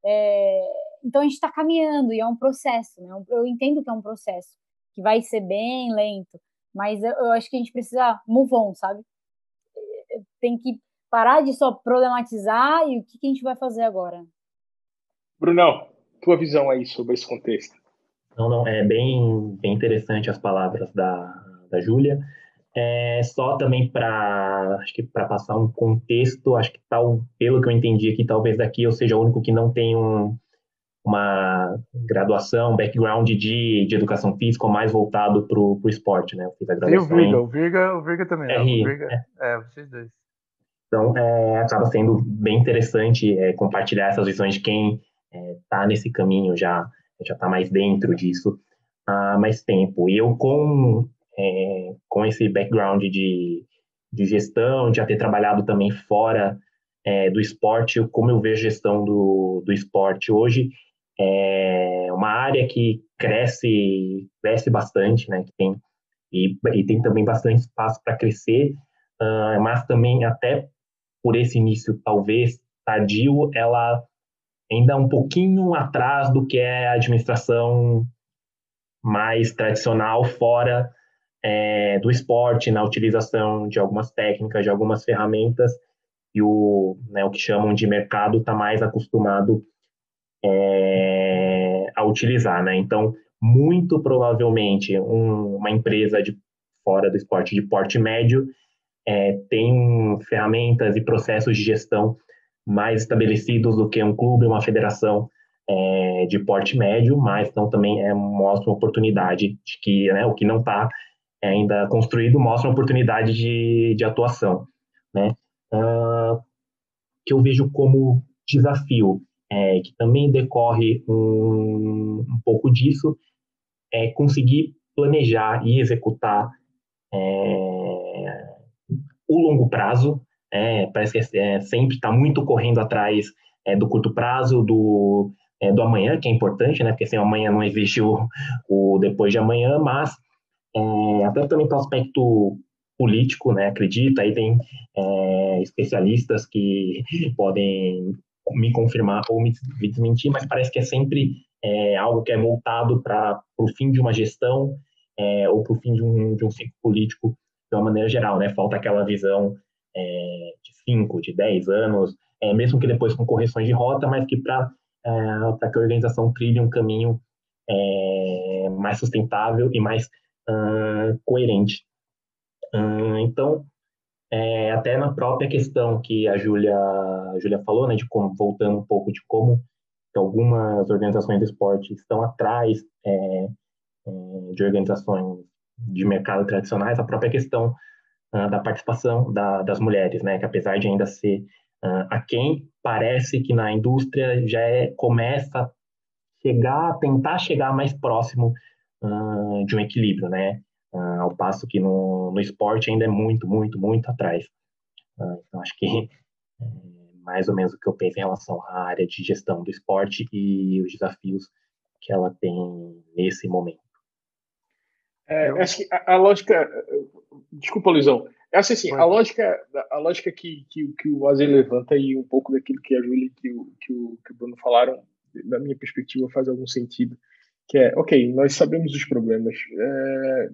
É... Então a gente está caminhando e é um processo, né? Eu entendo que é um processo, que vai ser bem lento, mas eu, eu acho que a gente precisa move on, sabe? Tem que parar de só problematizar e o que, que a gente vai fazer agora. Brunão, tua visão aí sobre esse contexto. Não, não, é bem, bem interessante as palavras da, da Júlia. É, só também para acho que para passar um contexto, acho que tal, pelo que eu entendi aqui, talvez daqui eu seja o único que não tem um, uma graduação, background de, de educação física mais voltado para o esporte, né? Eu fiz a graduação e o Virga, o Virga, o Virga também. RI, o Virga, é. é, vocês dois. Então, é, acaba sendo bem interessante é, compartilhar essas visões de quem está é, nesse caminho, já já está mais dentro disso há mais tempo. E eu, com, é, com esse background de, de gestão, já ter trabalhado também fora é, do esporte, como eu vejo gestão do, do esporte hoje, é uma área que cresce, cresce bastante, né? Que tem, e, e tem também bastante espaço para crescer, uh, mas também até por esse início talvez tardio, ela ainda um pouquinho atrás do que é a administração mais tradicional fora é, do esporte, na utilização de algumas técnicas, de algumas ferramentas, e o, né, o que chamam de mercado está mais acostumado é, a utilizar. Né? Então, muito provavelmente, um, uma empresa de fora do esporte de porte médio é, tem ferramentas e processos de gestão mais estabelecidos do que um clube, uma federação é, de porte médio, mas então também é, mostra uma oportunidade de que né, o que não está ainda construído mostra uma oportunidade de, de atuação, né? Uh, que eu vejo como desafio, é, que também decorre um, um pouco disso, é conseguir planejar e executar é, o longo prazo é, parece que é, sempre está muito correndo atrás é, do curto prazo, do, é, do amanhã, que é importante, né? Porque sem amanhã não existe o, o depois de amanhã, mas é, até também para o aspecto político, né? Acredito, aí tem é, especialistas que podem me confirmar ou me, me desmentir, mas parece que é sempre é, algo que é voltado para o fim de uma gestão ou para o fim de um, de um ciclo político de uma maneira geral, né? Falta aquela visão é, de 5, de 10 anos, é, mesmo que depois com correções de rota, mas que para é, que a organização trilhe um caminho é, mais sustentável e mais uh, coerente. Uh, então, é, até na própria questão que a Júlia falou, né, de como, voltando um pouco de como algumas organizações de esporte estão atrás é, é, de organizações de mercado tradicionais, a própria questão uh, da participação da, das mulheres, né? Que apesar de ainda ser uh, a quem parece que na indústria já é, começa a chegar, tentar chegar mais próximo uh, de um equilíbrio, né? Ao passo que no, no esporte ainda é muito, muito, muito atrás. então acho que é mais ou menos o que eu penso em relação à área de gestão do esporte e os desafios que ela tem nesse momento. É, acho que a, a, lógica. Desculpa, Luizão. Essa assim, a lógica, a lógica que, que, que o Aze levanta e um pouco daquilo que a Júlia e que o, que, o, que o Bruno falaram, da minha perspectiva, faz algum sentido. Que é, ok, nós sabemos os problemas é,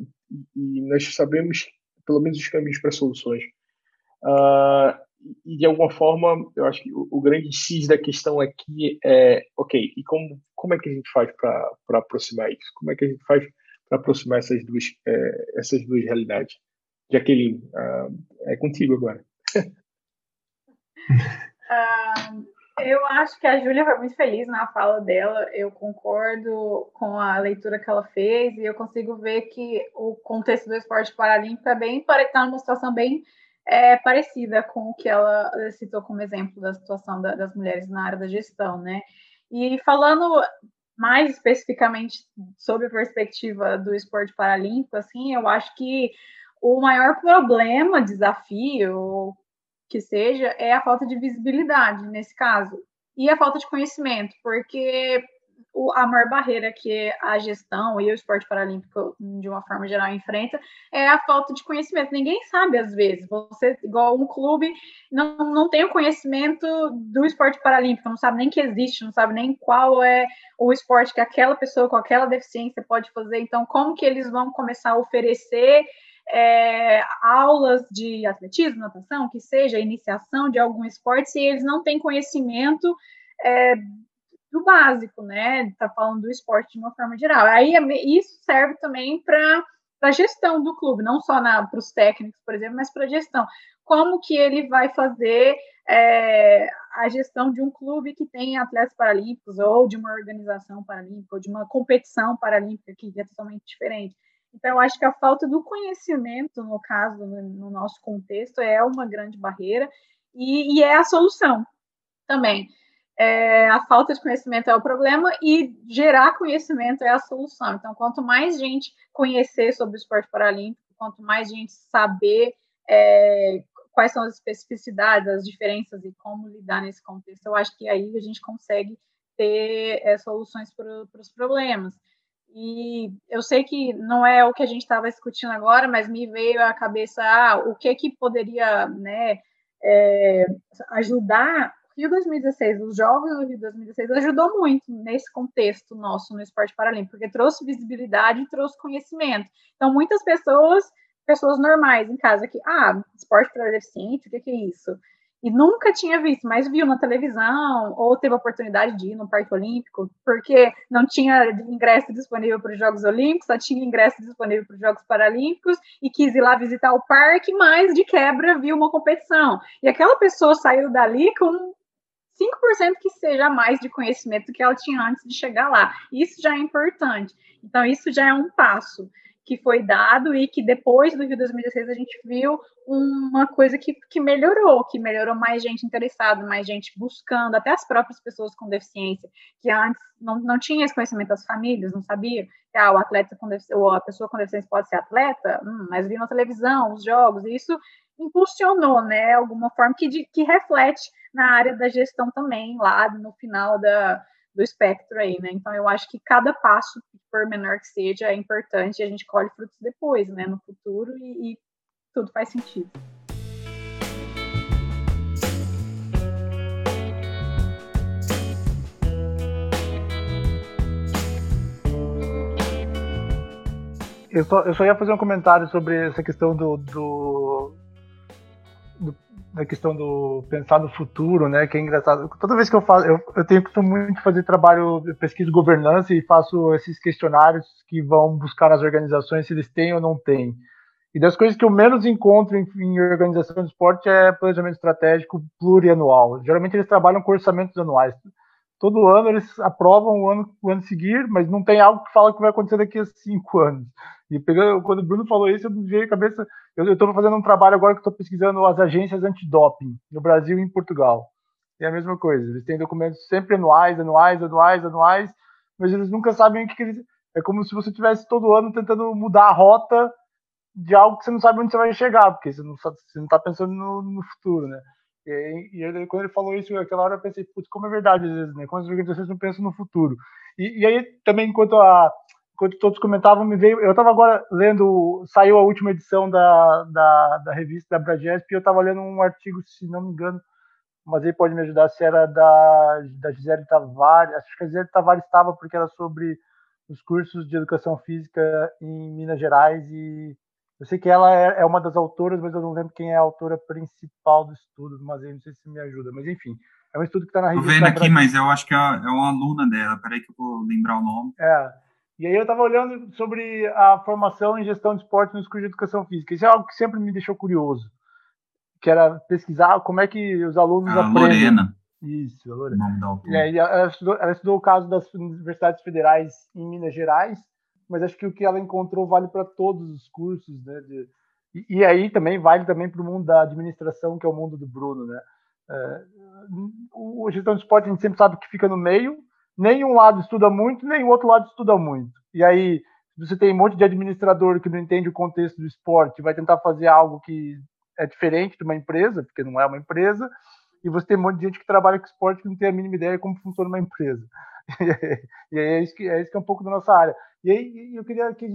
e nós sabemos pelo menos os caminhos para soluções. Uh, e de alguma forma, eu acho que o, o, grande X da questão aqui é, ok, e como, como é que a gente faz para aproximar isso? Como é que a gente faz para aproximar essas duas, é, essas duas realidades. Jaqueline, uh, é contigo agora. uh, eu acho que a Júlia foi muito feliz na fala dela. Eu concordo com a leitura que ela fez e eu consigo ver que o contexto do esporte paralímpico é bem está numa situação bem é, parecida com o que ela citou como exemplo da situação da, das mulheres na área da gestão, né? E falando mais especificamente sobre a perspectiva do esporte paralímpico, assim, eu acho que o maior problema, desafio, que seja, é a falta de visibilidade nesse caso e a falta de conhecimento, porque a maior barreira que a gestão e o esporte paralímpico, de uma forma geral, enfrenta é a falta de conhecimento. Ninguém sabe, às vezes. Você, igual um clube, não, não tem o conhecimento do esporte paralímpico, não sabe nem que existe, não sabe nem qual é o esporte que aquela pessoa com aquela deficiência pode fazer. Então, como que eles vão começar a oferecer é, aulas de atletismo, natação, que seja, iniciação de algum esporte, se eles não têm conhecimento é, do básico, né? Tá falando do esporte de uma forma geral. Aí isso serve também para para a gestão do clube, não só para os técnicos, por exemplo, mas para a gestão. Como que ele vai fazer é, a gestão de um clube que tem atletas paralímpicos, ou de uma organização paralímpica, ou de uma competição paralímpica, que é totalmente diferente. Então, eu acho que a falta do conhecimento, no caso, no, no nosso contexto, é uma grande barreira e, e é a solução também. É, a falta de conhecimento é o problema e gerar conhecimento é a solução. Então, quanto mais gente conhecer sobre o esporte paralímpico, quanto mais gente saber é, quais são as especificidades, as diferenças e como lidar nesse contexto, eu acho que aí a gente consegue ter é, soluções para os problemas. E eu sei que não é o que a gente estava discutindo agora, mas me veio à cabeça ah, o que que poderia né, é, ajudar. Rio 2016, os Jogos do Rio 2016 ajudou muito nesse contexto nosso no esporte paralímpico, porque trouxe visibilidade e trouxe conhecimento. Então, muitas pessoas, pessoas normais em casa, que, ah, esporte para deficiente, o que, que é isso? E nunca tinha visto, mas viu na televisão ou teve a oportunidade de ir no Parque Olímpico, porque não tinha ingresso disponível para os Jogos Olímpicos, só tinha ingresso disponível para os Jogos Paralímpicos e quis ir lá visitar o parque, mas de quebra viu uma competição. E aquela pessoa saiu dali com 5% que seja mais de conhecimento que ela tinha antes de chegar lá. Isso já é importante. Então, isso já é um passo que foi dado e que depois do Rio 2016 a gente viu uma coisa que, que melhorou, que melhorou mais gente interessada, mais gente buscando, até as próprias pessoas com deficiência, que antes não, não tinha esse conhecimento das famílias, não sabia que ah, o atleta com ou a pessoa com deficiência pode ser atleta, hum, mas viu na televisão, os jogos, e isso impulsionou, né, alguma forma que, de, que reflete na área da gestão também, lá no final da, do espectro aí, né? Então eu acho que cada passo, por menor que seja, é importante e a gente colhe frutos depois, né? No futuro e, e tudo faz sentido. Eu só, eu só ia fazer um comentário sobre essa questão do, do, na questão do pensar no futuro, né? Que é engraçado. Toda vez que eu faço, eu, eu tenho que muito fazer trabalho, pesquisa governança e faço esses questionários que vão buscar nas organizações se eles têm ou não têm. E das coisas que eu menos encontro em, em organização de esporte é planejamento estratégico plurianual. Geralmente eles trabalham com orçamentos anuais. Todo ano eles aprovam o ano, o ano seguir, mas não tem algo que fala que vai acontecer daqui a cinco anos. E pegando, quando o Bruno falou isso, eu me veio a cabeça. Eu estou fazendo um trabalho agora que estou pesquisando as agências antidoping no Brasil e em Portugal. É a mesma coisa. Eles têm documentos sempre anuais, anuais, anuais, anuais, mas eles nunca sabem o que, que eles. É como se você tivesse todo ano tentando mudar a rota de algo que você não sabe onde você vai chegar, porque você não está pensando no, no, futuro, né? E, e quando ele falou isso, aquela hora eu pensei, putz, como é verdade às vezes, né? Como as organizações não pensam no futuro. E, e aí também, enquanto a enquanto todos comentavam, me veio. Eu estava agora lendo, saiu a última edição da, da, da revista da Bragesp, e eu estava lendo um artigo, se não me engano, mas ele pode me ajudar, se era da, da Gisele Tavares, acho que a Gisele Tavares estava, porque era sobre os cursos de educação física em Minas Gerais, e eu sei que ela é, é uma das autoras, mas eu não lembro quem é a autora principal do estudo, mas aí não sei se me ajuda, mas enfim. É um estudo que está na revista. Estou vendo aqui, mas eu acho que é, é uma aluna dela. Peraí que eu vou lembrar o nome. É, e aí eu estava olhando sobre a formação em gestão de esporte no curso de educação física. Isso é algo que sempre me deixou curioso, que era pesquisar como é que os alunos a aprendem. Lorena. Isso, a Lorena. E aí ela estudou, ela estudou o caso das universidades federais em Minas Gerais, mas acho que o que ela encontrou vale para todos os cursos, né? De, e, e, aí também vale também para o mundo da administração, que é o mundo do Bruno, né? É, o gestão de esporte a gente sempre sabe que fica no meio, nem um lado estuda muito, nem o outro lado estuda muito. E aí, você tem um monte de administrador que não entende o contexto do esporte, vai tentar fazer algo que é diferente de uma empresa, porque não é uma empresa, e você tem um monte de gente que trabalha com esporte que não tem a mínima ideia de como funciona uma empresa. e é isso, que, é isso que é um pouco da nossa área. E aí eu queria que,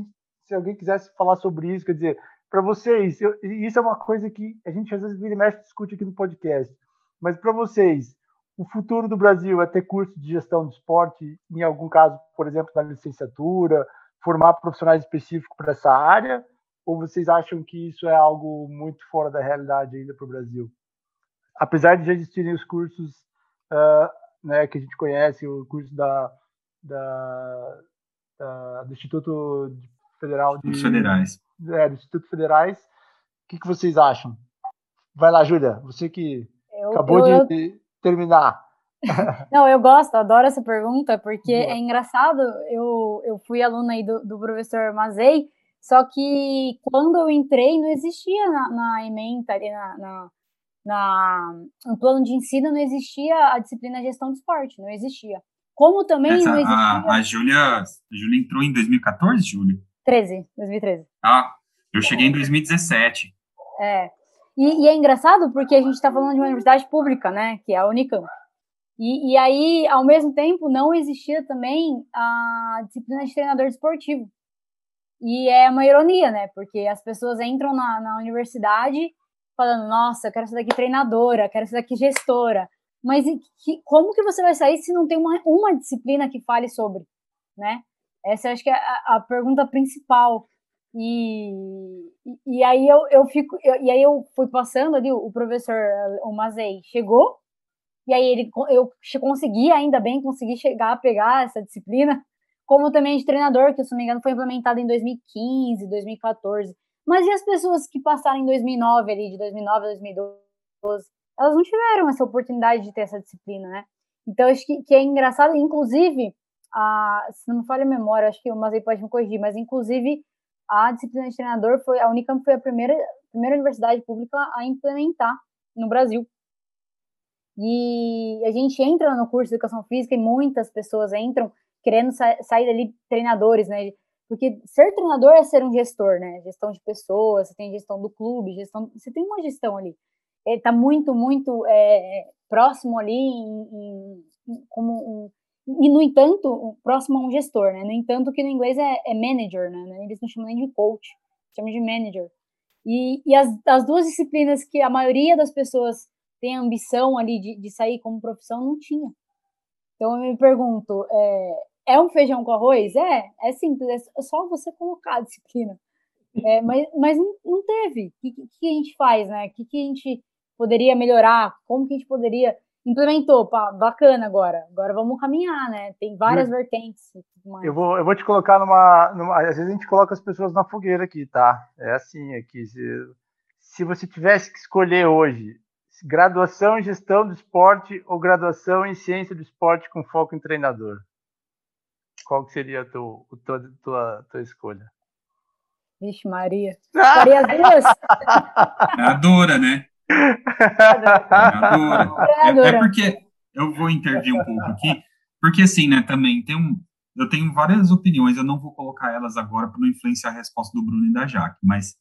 se alguém quisesse falar sobre isso, quer dizer, para vocês, eu, isso é uma coisa que a gente às vezes vira e mexe discute aqui no podcast, mas para vocês, o futuro do Brasil é ter curso de gestão de esporte, em algum caso, por exemplo, na licenciatura, formar profissionais específicos para essa área? Ou vocês acham que isso é algo muito fora da realidade ainda para o Brasil? Apesar de já existirem os cursos uh, né, que a gente conhece, o curso da, da, da, do Instituto Federal de. Federais. É, do Instituto Federais. O que, que vocês acham? Vai lá, Júlia, você que eu, acabou eu, de eu... terminar. Não, eu gosto, adoro essa pergunta, porque Boa. é engraçado. Eu, eu fui aluna aí do, do professor Mazei, só que quando eu entrei, não existia na, na ementa, na, na, na, no plano de ensino, não existia a disciplina gestão de esporte, não existia. Como também Essa, não existia. A, a Júlia a Júlia entrou em 2014, Júlia? 13, 2013. Ah, eu cheguei em 2017. É. E, e é engraçado porque a gente está falando de uma universidade pública, né? Que é a Unicamp. E, e aí, ao mesmo tempo, não existia também a disciplina de treinador esportivo. E é uma ironia, né? Porque as pessoas entram na, na universidade falando, nossa, eu quero ser daqui treinadora, quero ser daqui gestora. Mas que, como que você vai sair se não tem uma, uma disciplina que fale sobre, né? Essa acho que é a, a pergunta principal. E, e, aí eu, eu fico, eu, e aí eu fui passando ali, o professor, o Mazei, chegou, e aí ele, eu consegui, ainda bem, consegui chegar a pegar essa disciplina, como também de treinador, que se não me engano foi implementado em 2015, 2014. Mas e as pessoas que passaram em 2009 ali, de 2009 a 2012? Elas não tiveram essa oportunidade de ter essa disciplina, né? Então, acho que, que é engraçado, inclusive, a, se não me falha a memória, acho que o Mazei pode me corrigir, mas inclusive a disciplina de treinador foi, a Unicamp foi a primeira, primeira universidade pública a implementar no Brasil. E a gente entra no curso de educação física e muitas pessoas entram querendo sa sair dali treinadores, né? Porque ser treinador é ser um gestor, né? Gestão de pessoas, você tem gestão do clube, gestão, você tem uma gestão ali. Ele está muito, muito é, próximo ali, em, em, como um, e no entanto, próximo a um gestor, né? No entanto, que no inglês é, é manager, né? Eles não chamam nem de coach, chamam de manager. E, e as, as duas disciplinas que a maioria das pessoas tem ambição ali de, de sair como profissão, não tinha. Então eu me pergunto, é, é um feijão com arroz? É, é simples, é só você colocar a disciplina. É, mas mas não, não teve. O que, que, a gente faz, né? O que, que a gente poderia melhorar? Como que a gente poderia... Implementou, pá, bacana agora. Agora vamos caminhar, né? Tem várias eu, vertentes. Eu vou, eu vou te colocar numa, numa... Às vezes a gente coloca as pessoas na fogueira aqui, tá? É assim aqui. Se, se você tivesse que escolher hoje graduação em gestão do esporte ou graduação em ciência do esporte com foco em treinador? Qual que seria a tua, a tua, tua, tua escolha? Vixe, Maria. Maria as duas? É dura, né? É dura. É, é porque eu vou intervir um pouco aqui, porque assim, né, também tem um, eu tenho várias opiniões, eu não vou colocar elas agora para não influenciar a resposta do Bruno e da Jaque, mas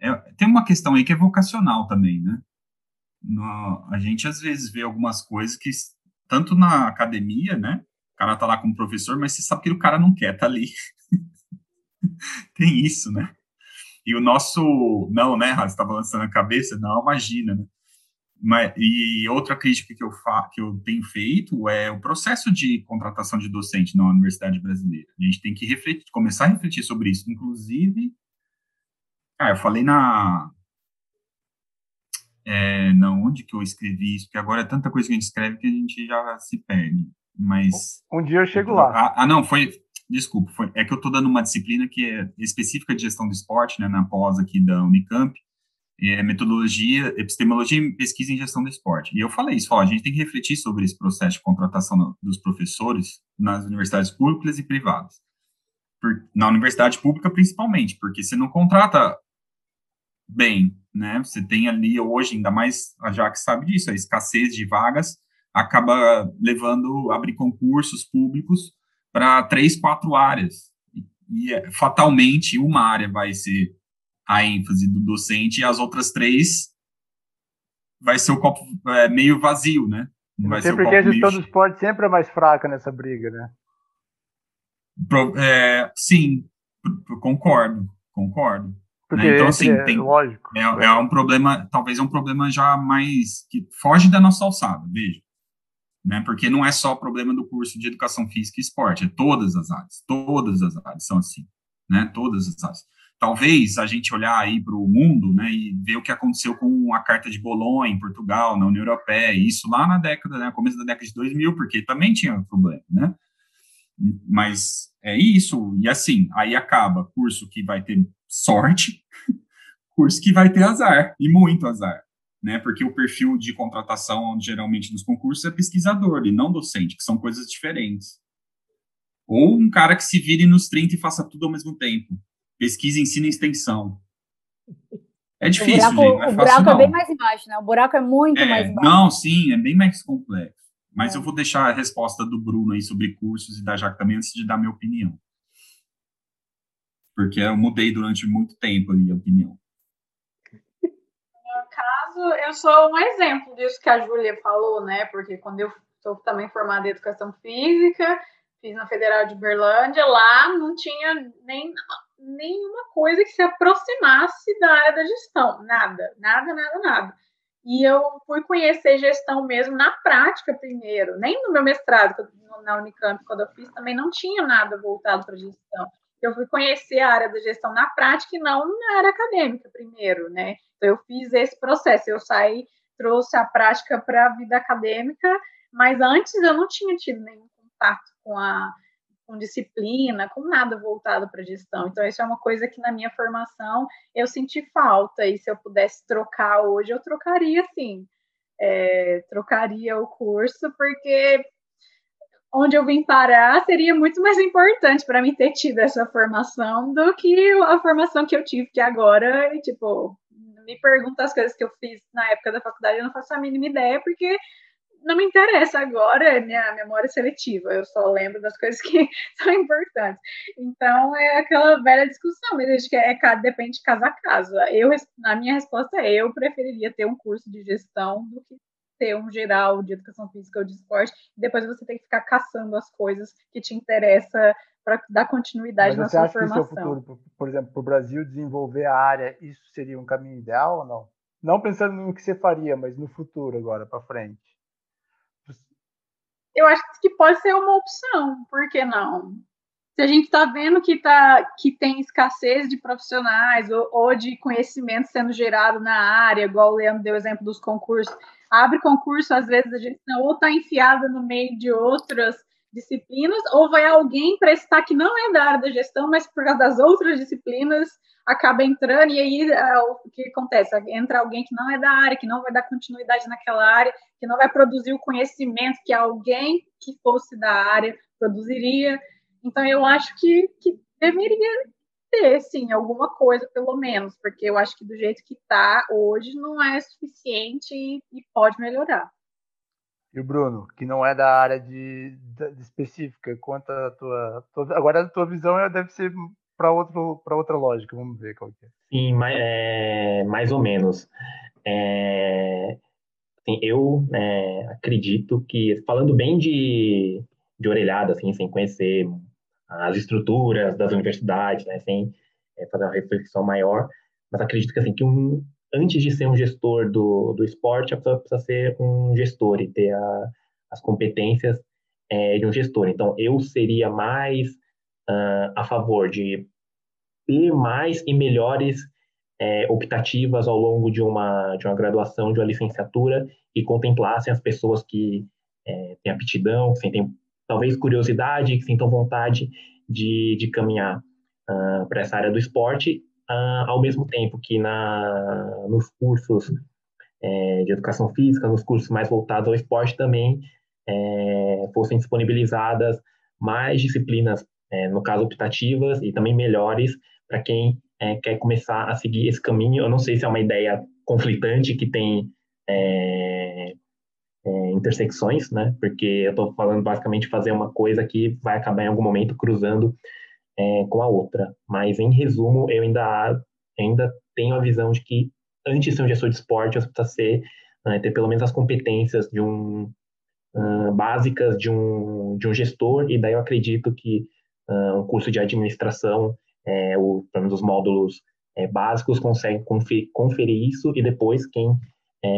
é, tem uma questão aí que é vocacional também, né? no, a gente às vezes vê algumas coisas que, tanto na academia, né? Cara tá lá como professor, mas você sabe que o cara não quer tá ali. Tem isso, né? E o nosso. Não, né, Você estava lançando a cabeça? Não, imagina, né? Mas, e outra crítica que eu, fa, que eu tenho feito é o processo de contratação de docente na Universidade Brasileira. A gente tem que refletir, começar a refletir sobre isso. Inclusive, ah, eu falei na, é, não, onde que eu escrevi isso? Porque agora é tanta coisa que a gente escreve que a gente já se perde. Mas. Um dia eu chego lá. Ah, ah, não, foi. Desculpa, foi, é que eu estou dando uma disciplina que é específica de gestão do esporte, né, na pós aqui da Unicamp, é metodologia, epistemologia e pesquisa em gestão do esporte. E eu falei isso, ó, a gente tem que refletir sobre esse processo de contratação dos professores nas universidades públicas e privadas. Por, na universidade pública, principalmente, porque você não contrata bem, né? Você tem ali hoje, ainda mais a Jax sabe disso, a escassez de vagas acaba levando a abrir concursos públicos para três, quatro áreas. E, é, fatalmente uma área vai ser a ênfase do docente e as outras três vai ser o copo é, meio vazio, né? Não vai ser porque a gestão do esporte sempre é mais fraca nessa briga, né? Pro, é, sim, concordo, concordo. Né? Então, assim, é, tem, lógico. É, é, um problema, talvez é um problema já mais que foge da nossa alçada, veja. Né? Porque não é só o problema do curso de educação física e esporte, é todas as áreas, todas as áreas são assim, né? Todas as áreas. Talvez a gente olhar aí para o mundo, né, e ver o que aconteceu com a Carta de Bolonha em Portugal, na União Europeia, isso lá na década, né, começo da década de 2000, porque também tinha problema, né? Mas é isso. E assim, aí acaba curso que vai ter sorte, curso que vai ter azar, e muito azar. Né, porque o perfil de contratação, geralmente, nos concursos é pesquisador e não docente, que são coisas diferentes. Ou um cara que se vire nos 30 e faça tudo ao mesmo tempo. Pesquisa, ensina extensão. É difícil, o buraco, gente. Não é o fácil, buraco não. é bem mais embaixo, né? O buraco é muito É, mais embaixo. não, sim, é bem mais complexo. Mas É. eu vou deixar a resposta do Bruno aí sobre cursos e da Jaque também antes de dar minha opinião. Porque eu mudei durante muito tempo a opinião. Caso, eu sou um exemplo disso que a Júlia falou, né? Porque quando eu sou também formada em educação física, fiz na Federal de Berlândia, lá não tinha nem nenhuma coisa que se aproximasse da área da gestão, nada, nada, nada, nada. E eu fui conhecer gestão mesmo na prática primeiro, nem no meu mestrado na Unicamp, quando eu fiz, também não tinha nada voltado para gestão. Eu fui conhecer a área da gestão na prática e não na área acadêmica primeiro, né? Então, eu fiz esse processo, eu saí, trouxe a prática para a vida acadêmica, mas antes eu não tinha tido nenhum contato com a com disciplina, com nada voltado para gestão. Então, isso é uma coisa que na minha formação eu senti falta, e se eu pudesse trocar hoje, eu trocaria sim. É, trocaria o curso, porque onde eu vim parar seria muito mais importante para mim ter tido essa formação do que a formação que eu tive, que agora, tipo, me pergunta as coisas que eu fiz na época da faculdade, eu não faço a mínima ideia, porque não me interessa agora, é minha memória seletiva, eu só lembro das coisas que são importantes. Então, é aquela velha discussão, mas acho que é, é, depende de caso a caso. Eu, a minha resposta é, eu preferiria ter um curso de gestão do que ter um geral de educação física ou de esporte, e depois você tem que ficar caçando as coisas que te interessam para dar continuidade Mas na você sua acha que formação. isso é o futuro, por, por exemplo, para o Brasil desenvolver a área, isso seria um caminho ideal ou não? Não pensando no que você faria, mas no futuro agora, para frente. Eu acho que pode ser uma opção, por que não? Se a gente está vendo que, tá, que tem escassez de profissionais ou, ou de conhecimento sendo gerado na área, igual o Leandro deu o exemplo dos concursos, abre concurso, às vezes a gente não, ou está enfiada no meio de outras disciplinas, ou vai alguém prestar que não é da área da gestão, mas por causa das outras disciplinas acaba entrando, e aí é, o que acontece? Entra alguém que não é da área, que não vai dar continuidade naquela área, que não vai produzir o conhecimento que alguém que fosse da área produziria. Então, eu acho que, que deveria ter, sim, alguma coisa, pelo menos, porque eu acho que do jeito que está hoje não é suficiente e, e pode melhorar. E o Bruno, que não é da área de, de específica, quanto a tua, tua, Agora a tua visão deve ser para outra lógica, vamos ver qual que é. Sim, mais, é, mais ou menos. É, assim, eu é, acredito que, falando bem de, de orelhada, assim, sem conhecer as estruturas das universidades, né, sem é, fazer uma reflexão maior, mas acredito que, assim, que um, antes de ser um gestor do, do esporte, a pessoa precisa ser um gestor e ter a, as competências é, de um gestor. Então, eu seria mais uh, a favor de ter mais e melhores é, optativas ao longo de uma, de uma graduação, de uma licenciatura, e contemplassem as pessoas que é, têm aptidão, que sentem talvez curiosidade, que sintam vontade de, de caminhar uh, para essa área do esporte, uh, ao mesmo tempo que na, nos cursos é, de educação física, nos cursos mais voltados ao esporte também é, fossem disponibilizadas mais disciplinas, é, no caso optativas, e também melhores para quem é, quer começar a seguir esse caminho. Eu não sei se é uma ideia conflitante que tem é, intersecções, né? Porque eu estou falando basicamente fazer uma coisa que vai acabar em algum momento cruzando é, com a outra. Mas em resumo, eu ainda ainda tenho a visão de que antes de ser um gestor de esporte, você precisa ser né, ter pelo menos as competências de um uh, básicas de um de um gestor. E daí eu acredito que uh, um curso de administração é, o, pelo menos os módulos é, básicos conseguem conferir, conferir, isso e depois quem, é,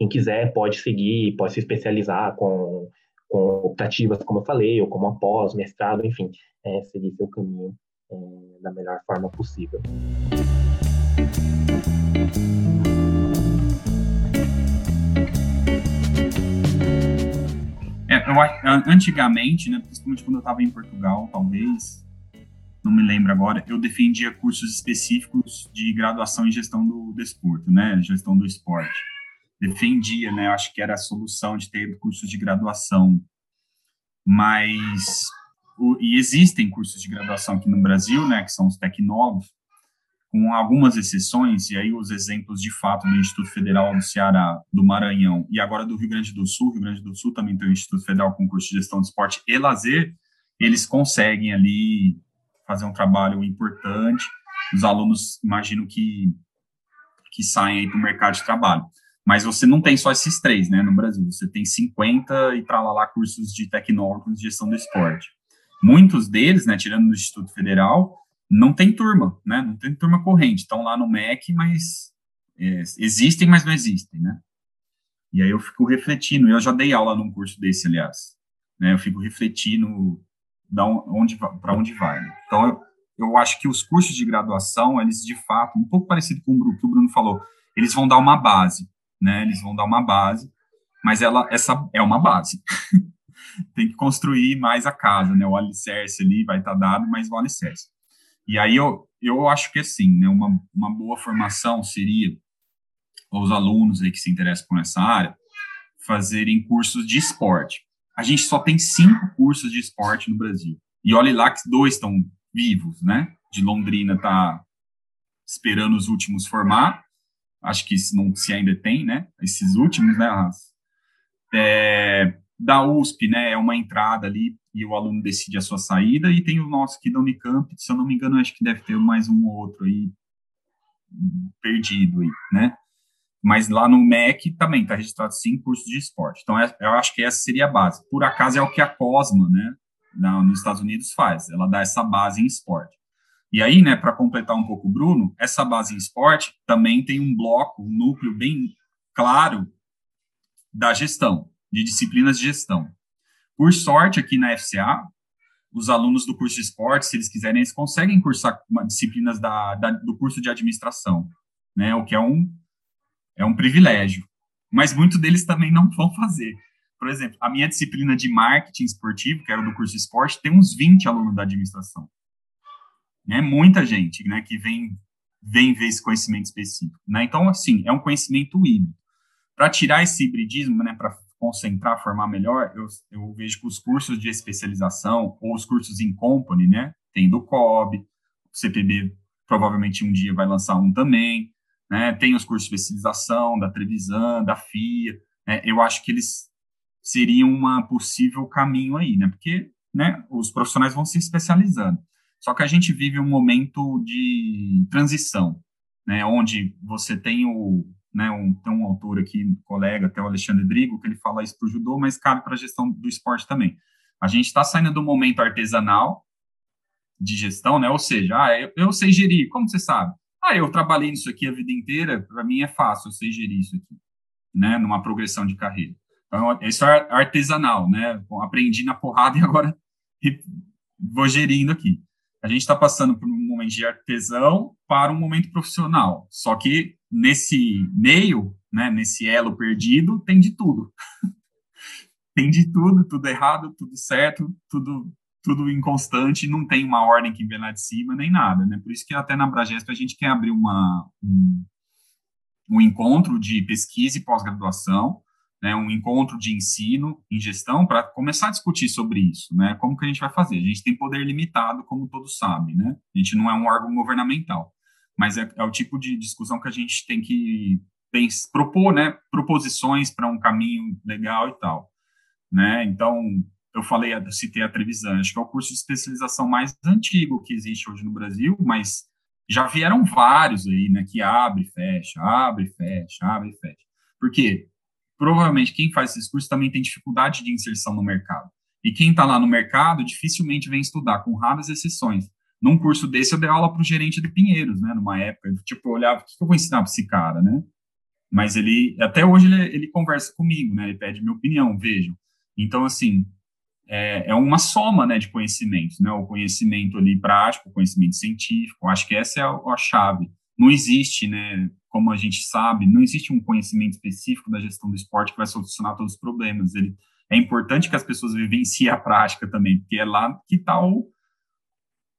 quem quiser pode seguir, pode se especializar com, com optativas, como eu falei, ou como após, mestrado, enfim, é, seguir seu caminho é, da melhor forma possível. É, eu, antigamente, né, principalmente quando eu estava em Portugal, talvez, não me lembro agora, eu defendia cursos específicos de graduação em gestão do desporto, né, gestão do esporte. Defendia, né, acho que era a solução de ter cursos de graduação, mas o, e existem cursos de graduação aqui no Brasil, né, que são os tecnólogos, com algumas exceções, e aí os exemplos de fato do Instituto Federal do Ceará, do Maranhão e agora do Rio Grande do Sul, Rio Grande do Sul também tem o Instituto Federal com curso de gestão de esporte e lazer, eles conseguem ali fazer um trabalho importante, os alunos imagino que, que saem para o mercado de trabalho. Mas você não tem só esses três, né, no Brasil, você tem 50 e lá cursos de tecnólogos de gestão do esporte. Muitos deles, né, tirando do Instituto Federal, não tem turma, né? Não tem turma corrente. Estão lá no MEC, mas é, existem, mas não existem, né? E aí eu fico refletindo, eu já dei aula num curso desse, aliás, né? Eu fico refletindo da onde para onde vai. Né? Então eu, eu acho que os cursos de graduação, eles de fato, um pouco parecido com o que o Bruno falou, eles vão dar uma base, né? Eles vão dar uma base, mas ela essa é uma base. tem que construir mais a casa, né? O alicerce ali vai estar tá dado, mas o alicerce. E aí eu, eu acho que assim, né, uma, uma boa formação seria os alunos aí que se interessam por essa área fazerem cursos de esporte. A gente só tem cinco cursos de esporte no Brasil. E olhe lá que dois estão vivos, né? De Londrina tá esperando os últimos formar. Acho que se, não, se ainda tem, né? Esses últimos, né, É, da USP, né? É uma entrada ali e o aluno decide a sua saída, e tem o nosso aqui da Unicamp, se eu não me engano, acho que deve ter mais um ou outro aí perdido aí, né? Mas lá no MEC também está registrado sim cursos de esporte. Então, é, eu acho que essa seria a base. Por acaso é o que a Cosma, né, nos Estados Unidos faz. Ela dá essa base em esporte. E aí, né, para completar um pouco o Bruno, essa base em esporte também tem um bloco, um núcleo bem claro da gestão, de disciplinas de gestão. Por sorte, aqui na FCA, os alunos do curso de esportes, se eles quiserem, eles conseguem cursar disciplinas da, da, do curso de administração, né? O que é um, é um privilégio. Mas muitos deles também não vão fazer. Por exemplo, a minha disciplina de marketing esportivo, que era do curso de esporte, tem uns 20 alunos da administração. Né? Muita gente né, que vem, vem ver esse conhecimento específico. Né? Então, assim, é um conhecimento híbrido. Para tirar esse hibridismo, né, para concentrar, formar melhor, eu, eu vejo que os cursos de especialização ou os cursos em company, né, tem do COB, o CPB provavelmente um dia vai lançar um também, né, tem os cursos de especialização da Trevisan, da FIA, né, eu acho que eles seriam uma possível caminho aí, né, porque, né, os profissionais vão se especializando. Só que a gente vive um momento de transição, né, onde você tem o, né, um, tem um autor aqui, um colega, até o Alexandre Drigo, que ele fala isso para o judô, mas cabe para a gestão do esporte também. A gente está saindo do momento artesanal de gestão, né, ou seja, ah, eu, eu sei gerir, como você sabe? Ah, eu trabalhei nisso aqui a vida inteira, para mim é fácil, eu sei gerir isso aqui, né, numa progressão de carreira. Então, isso é artesanal, né, aprendi na porrada e agora vou gerindo aqui. A gente está passando por um momento de artesão para um momento profissional, só que nesse meio, né, nesse elo perdido, tem de tudo. tem de tudo, tudo errado, tudo certo, tudo tudo inconstante, não tem uma ordem que vem lá de cima, nem nada, né? Por isso que até na Bragesp a gente quer abrir uma, um, um encontro de pesquisa e pós-graduação, né, um encontro de ensino em gestão para começar a discutir sobre isso, né? Como que a gente vai fazer? A gente tem poder limitado, como todos sabem, né? A gente não é um órgão governamental mas é, é o tipo de discussão que a gente tem que propor, né, proposições para um caminho legal e tal, né? Então, eu falei, eu citei a Trevisan, acho que é o curso de especialização mais antigo que existe hoje no Brasil, mas já vieram vários aí, né, que abre, fecha, abre, fecha, abre, fecha. Por quê? Provavelmente quem faz esses cursos também tem dificuldade de inserção no mercado. E quem está lá no mercado dificilmente vem estudar, com raras exceções num curso desse, eu dei aula para o gerente do Pinheiros, né? Numa época, tipo, eu olhava, o que eu vou ensinar para esse cara, né? Mas ele, até hoje, ele, ele conversa comigo, né? Ele pede minha opinião, vejam. Então, assim, é, é uma soma, né, de conhecimentos, né? O conhecimento ali prático, o conhecimento científico, acho que essa é a, a chave. Não existe, né, como a gente sabe, não existe um conhecimento específico da gestão do esporte que vai solucionar todos os problemas. Ele, é importante que as pessoas vivenciem a prática também, porque é lá que está o,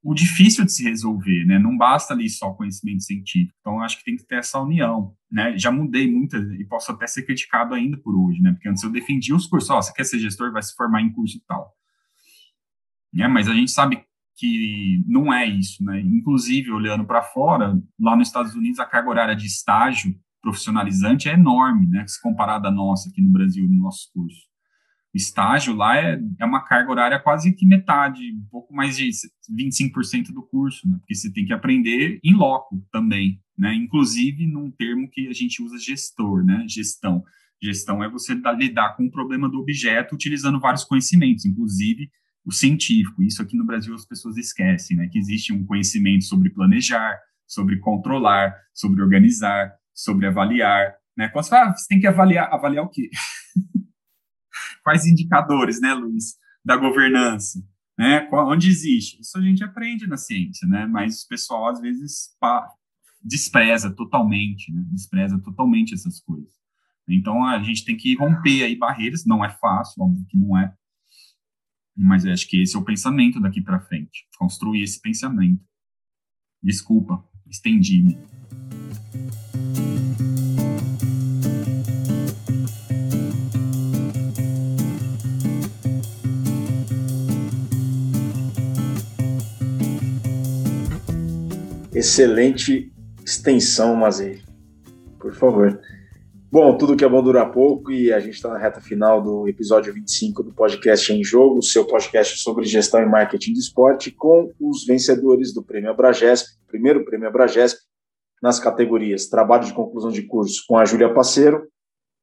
o difícil de se resolver, né? Não basta ali só conhecimento científico. Então, acho que tem que ter essa união, né? Já mudei muitas e posso até ser criticado ainda por hoje, né? Porque antes eu defendia os cursos, ó, oh, você quer ser gestor, vai se formar em curso e tal. Né? Mas a gente sabe que não é isso, né? Inclusive, olhando para fora, lá nos Estados Unidos, a carga horária de estágio profissionalizante é enorme, né? Se comparada à nossa aqui no Brasil, no nosso curso estágio lá é, é uma carga horária quase que metade, um pouco mais de 25% do curso, né? porque você tem que aprender em loco também, né? Inclusive num termo que a gente usa gestor, né? Gestão. Gestão é você lidar com o problema do objeto utilizando vários conhecimentos, inclusive o científico. Isso aqui no Brasil as pessoas esquecem, né? Que existe um conhecimento sobre planejar, sobre controlar, sobre organizar, sobre avaliar, né? Quando você ah, você tem que avaliar, avaliar o quê? quais indicadores, né, Luiz, da governança, né, onde existe. Isso a gente aprende na ciência, né, mas o pessoal às vezes pá, despreza totalmente, né, despreza totalmente essas coisas. Então a gente tem que romper aí barreiras, não é fácil, óbvio que não é, mas acho que esse é o pensamento daqui para frente, construir esse pensamento. Desculpa, estendi-me. Excelente extensão, Mazei. Por favor. Bom, tudo que é bom dura pouco e a gente está na reta final do episódio 25 do podcast Em Jogo, seu podcast sobre gestão e marketing de esporte, com os vencedores do Prêmio Abragesp, primeiro Prêmio Abragesp, nas categorias Trabalho de Conclusão de Curso com a Júlia Passeiro,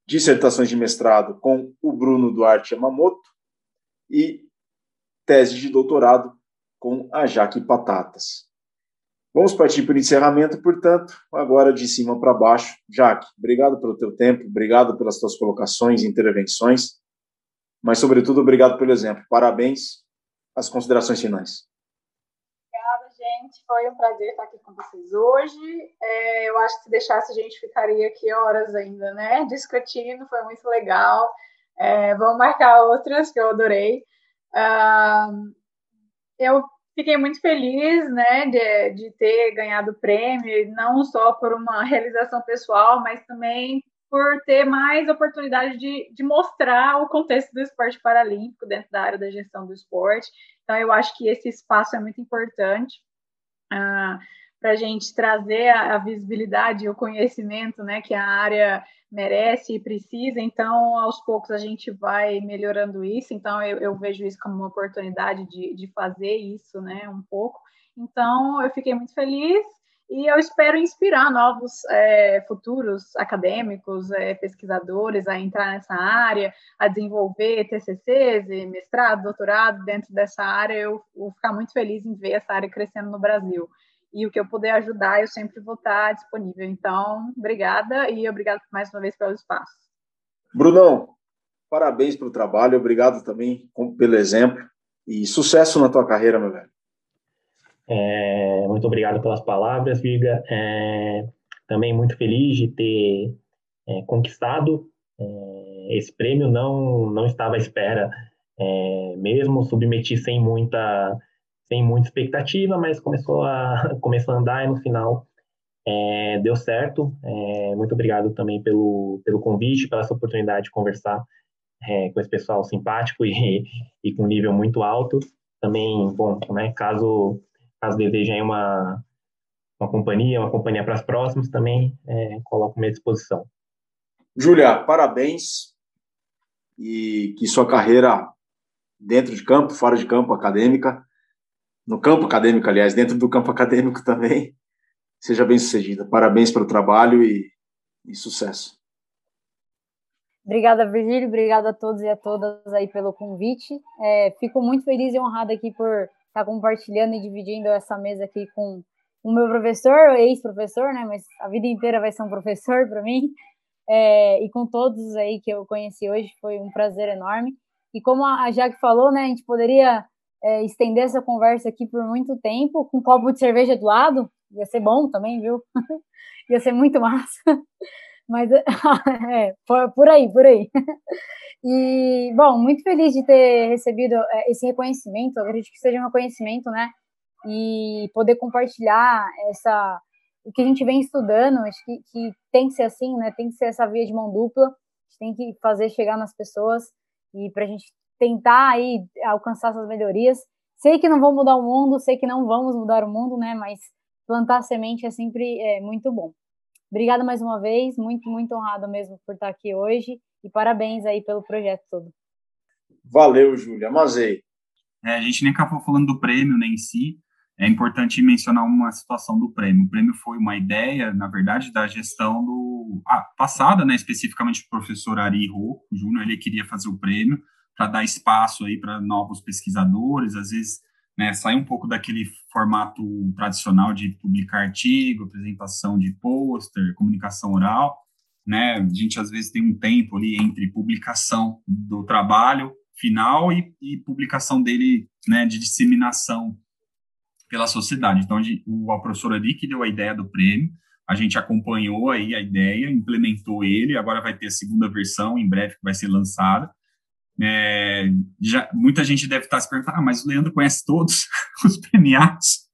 Dissertações de Mestrado com o Bruno Duarte Yamamoto e Tese de Doutorado com a Jaque Patatas. Vamos partir para o encerramento, portanto, agora de cima para baixo. Jaque, obrigado pelo teu tempo, obrigado pelas tuas colocações e intervenções, mas, sobretudo, obrigado pelo exemplo. Parabéns. As considerações finais. Obrigada, gente. Foi um prazer estar aqui com vocês hoje. É, eu acho que se deixasse, a gente ficaria aqui horas ainda, né? Discutindo, foi muito legal. É, vamos marcar outras que eu adorei. Uh, eu fiquei muito feliz, né, de, de ter ganhado o prêmio, não só por uma realização pessoal, mas também por ter mais oportunidade de, de mostrar o contexto do esporte paralímpico dentro da área da gestão do esporte. Então, eu acho que esse espaço é muito importante. Uh, para a gente trazer a, a, visibilidade e o conhecimento né, que a área merece e precisa. Então, aos poucos, a gente vai melhorando isso. Então, eu, eu vejo isso como uma oportunidade de, de fazer isso né, um pouco. Então, eu fiquei muito feliz e eu espero inspirar novos é, futuros acadêmicos, é, pesquisadores a entrar nessa área, a desenvolver TCCs, mestrado, doutorado dentro dessa área. Eu vou ficar muito feliz em ver essa área crescendo no Brasil e o que eu puder ajudar, eu sempre vou estar disponível. Então, obrigada e obrigado mais uma vez pelo espaço. Brunão, parabéns pelo trabalho, obrigado também pelo exemplo e sucesso na tua carreira, meu velho. É, muito obrigado pelas palavras, Viga. É, também muito feliz de ter é, conquistado é, esse prêmio. Não, não estava à espera, é, mesmo submeti sem muita sem muita expectativa, mas começou a, começou a andar e no final é, deu certo. É, muito obrigado também pelo, pelo convite, pela essa oportunidade de conversar é, com esse pessoal simpático e, e com nível muito alto. Também, bom, né, caso, caso desejem uma, uma companhia, uma companhia para as próximas, também é, coloco minha disposição. Júlia, parabéns e que sua carreira dentro de campo, fora de campo, acadêmica, no campo acadêmico, aliás, dentro do campo acadêmico também, seja bem sucedida. Parabéns pelo trabalho e, e sucesso. Obrigada, Virgílio. Obrigada a todos e a todas aí pelo convite. É, fico muito feliz e honrada aqui por estar compartilhando e dividindo essa mesa aqui com o meu professor, ex-professor, né? Mas a vida inteira vai ser um professor para mim. É, e com todos aí que eu conheci hoje, foi um prazer enorme. E como a Jaque falou, né? A gente poderia é, estender essa conversa aqui por muito tempo, com um copo de cerveja do lado, ia ser bom também, viu? ia ser muito massa. Mas é, por, aí, por aí. E, bom, muito feliz de ter recebido é, esse reconhecimento, eu acredito que seja um reconhecimento, né? E poder compartilhar essa o que a gente vem estudando, acho que, que tem que ser assim, né? Tem que ser essa via de mão dupla, a gente tem que fazer chegar nas pessoas e para a gente tentar aí alcançar essas melhorias. Sei que não vão mudar o mundo, sei que não vamos mudar o mundo, né? Mas plantar semente é sempre é, muito bom. Obrigada mais uma vez, muito, muito honrada mesmo por estar aqui hoje e parabéns aí pelo projeto todo. Valeu, Júlia. Amazei. É, a gente nem acabou falando do prêmio nem né, em si. É importante mencionar uma situação do prêmio. O prêmio foi uma ideia, na verdade, da gestão do ah, passada, né, especificamente do professor Ari Rocco Júnior. Ele queria fazer o prêmio para dar espaço aí para novos pesquisadores, às vezes né, sair um pouco daquele formato tradicional de publicar artigo, apresentação de pôster, comunicação oral, né, a gente às vezes tem um tempo ali entre publicação do trabalho final e, e publicação dele, né, de disseminação pela sociedade. Então, o, a professora ali que deu a ideia do prêmio, a gente acompanhou aí a ideia, implementou ele, agora vai ter a segunda versão, em breve, que vai ser lançada, é, já, muita gente deve estar se perguntando, ah, mas o Leandro conhece todos os premiados.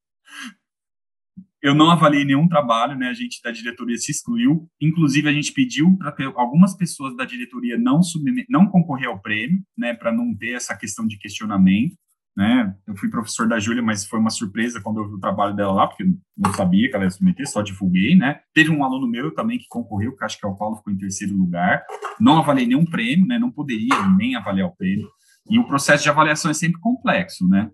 Eu não avaliei nenhum trabalho, né? A gente da diretoria se excluiu. Inclusive, a gente pediu para algumas pessoas da diretoria não, não concorrer ao prêmio, né? Para não ter essa questão de questionamento né? Eu fui professor da Júlia, mas foi uma surpresa quando eu vi o trabalho dela lá, porque eu não sabia que ela ia submeter, só divulguei, né? Teve um aluno meu também que concorreu, que acho que é o Paulo, ficou em terceiro lugar. Não avaliei nenhum prêmio, né? Não poderia nem avaliar o prêmio. E o processo de avaliação é sempre complexo, né?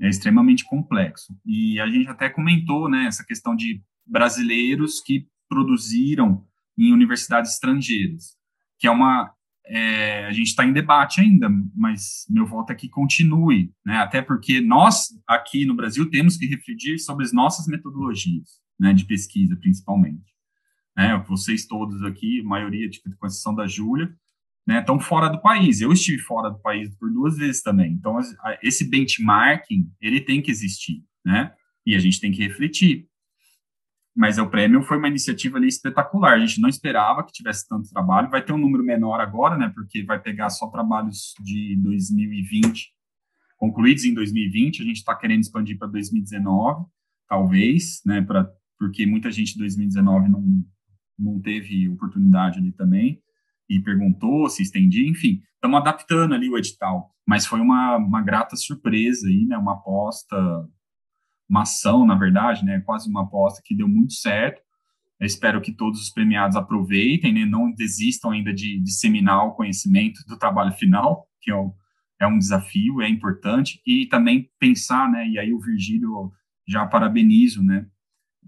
É extremamente complexo. E a gente até comentou, né, essa questão de brasileiros que produziram em universidades estrangeiras, que é uma é, a gente está em debate ainda, mas meu voto é que continue, né? até porque nós, aqui no Brasil, temos que refletir sobre as nossas metodologias né, de pesquisa, principalmente. Né? Vocês todos aqui, maioria, tipo, com exceção da Júlia, né, estão fora do país. Eu estive fora do país por duas vezes também. Então, esse benchmarking, ele tem que existir, né? E a gente tem que refletir mas o prêmio foi uma iniciativa ali espetacular. A gente não esperava que tivesse tanto trabalho. Vai ter um número menor agora, né? Porque vai pegar só trabalhos de 2020 concluídos em 2020. A gente está querendo expandir para 2019, talvez, né? Para porque muita gente em 2019 não não teve oportunidade ali também e perguntou se estendia. Enfim, estamos adaptando ali o edital. Mas foi uma, uma grata surpresa aí, né? Uma aposta uma ação, na verdade, né, quase uma aposta que deu muito certo. Eu espero que todos os premiados aproveitem, né, não desistam ainda de disseminar o conhecimento do trabalho final, que é, é um desafio, é importante, e também pensar, né, e aí o Virgílio já parabenizo, né,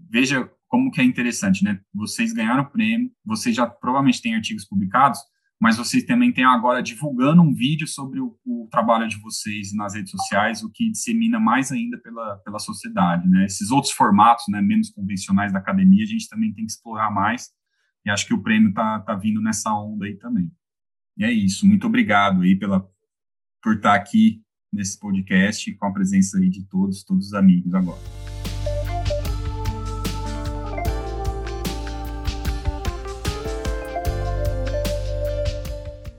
veja como que é interessante, né, vocês ganharam o prêmio, vocês já provavelmente têm artigos publicados, mas vocês também têm agora divulgando um vídeo sobre o, o, trabalho de vocês nas redes sociais, o que dissemina mais ainda pela, pela sociedade, né? Esses outros formatos, né, menos convencionais da academia, a gente também tem que explorar mais, e acho que o prêmio tá, tá vindo nessa onda aí também. E é isso, muito obrigado aí pela, por estar aqui nesse podcast, com a presença aí de todos, todos os amigos agora.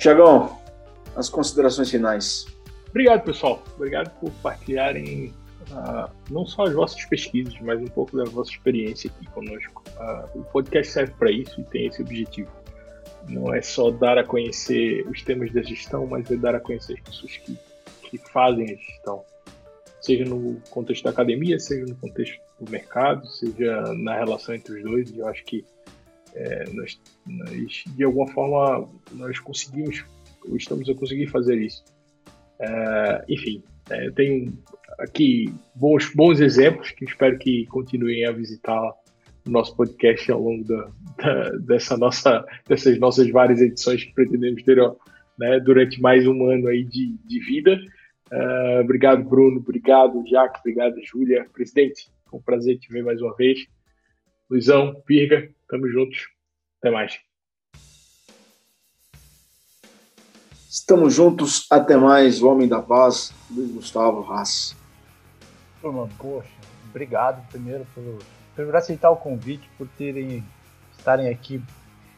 Tiagão, as considerações finais. Obrigado, pessoal. Obrigado por partilharem uh, não só as vossas pesquisas, mas um pouco da vossa experiência aqui conosco. Uh, o podcast serve para isso e tem esse objetivo. Não é só dar a conhecer os temas da gestão, mas é dar a conhecer as pessoas que, que fazem a gestão. Seja no contexto da academia, seja no contexto do mercado, seja na relação entre os dois. Eu acho que é, nós, nós, de alguma forma, nós conseguimos, estamos a conseguir fazer isso. É, enfim, é, tenho aqui bons, bons exemplos que espero que continuem a visitar o nosso podcast ao longo da, da, dessa nossa, dessas nossas várias edições que pretendemos ter né, durante mais um ano aí de, de vida. Uh, obrigado, Bruno. Obrigado, Jaque. Obrigado, Júlia. Presidente, foi um prazer te ver mais uma vez. Luizão, Pirga, Tamo juntos. Até mais. Estamos juntos. Até mais. O Homem da Paz, Luiz Gustavo Haas. Turma, poxa, obrigado primeiro pelo, por aceitar o convite, por terem estarem aqui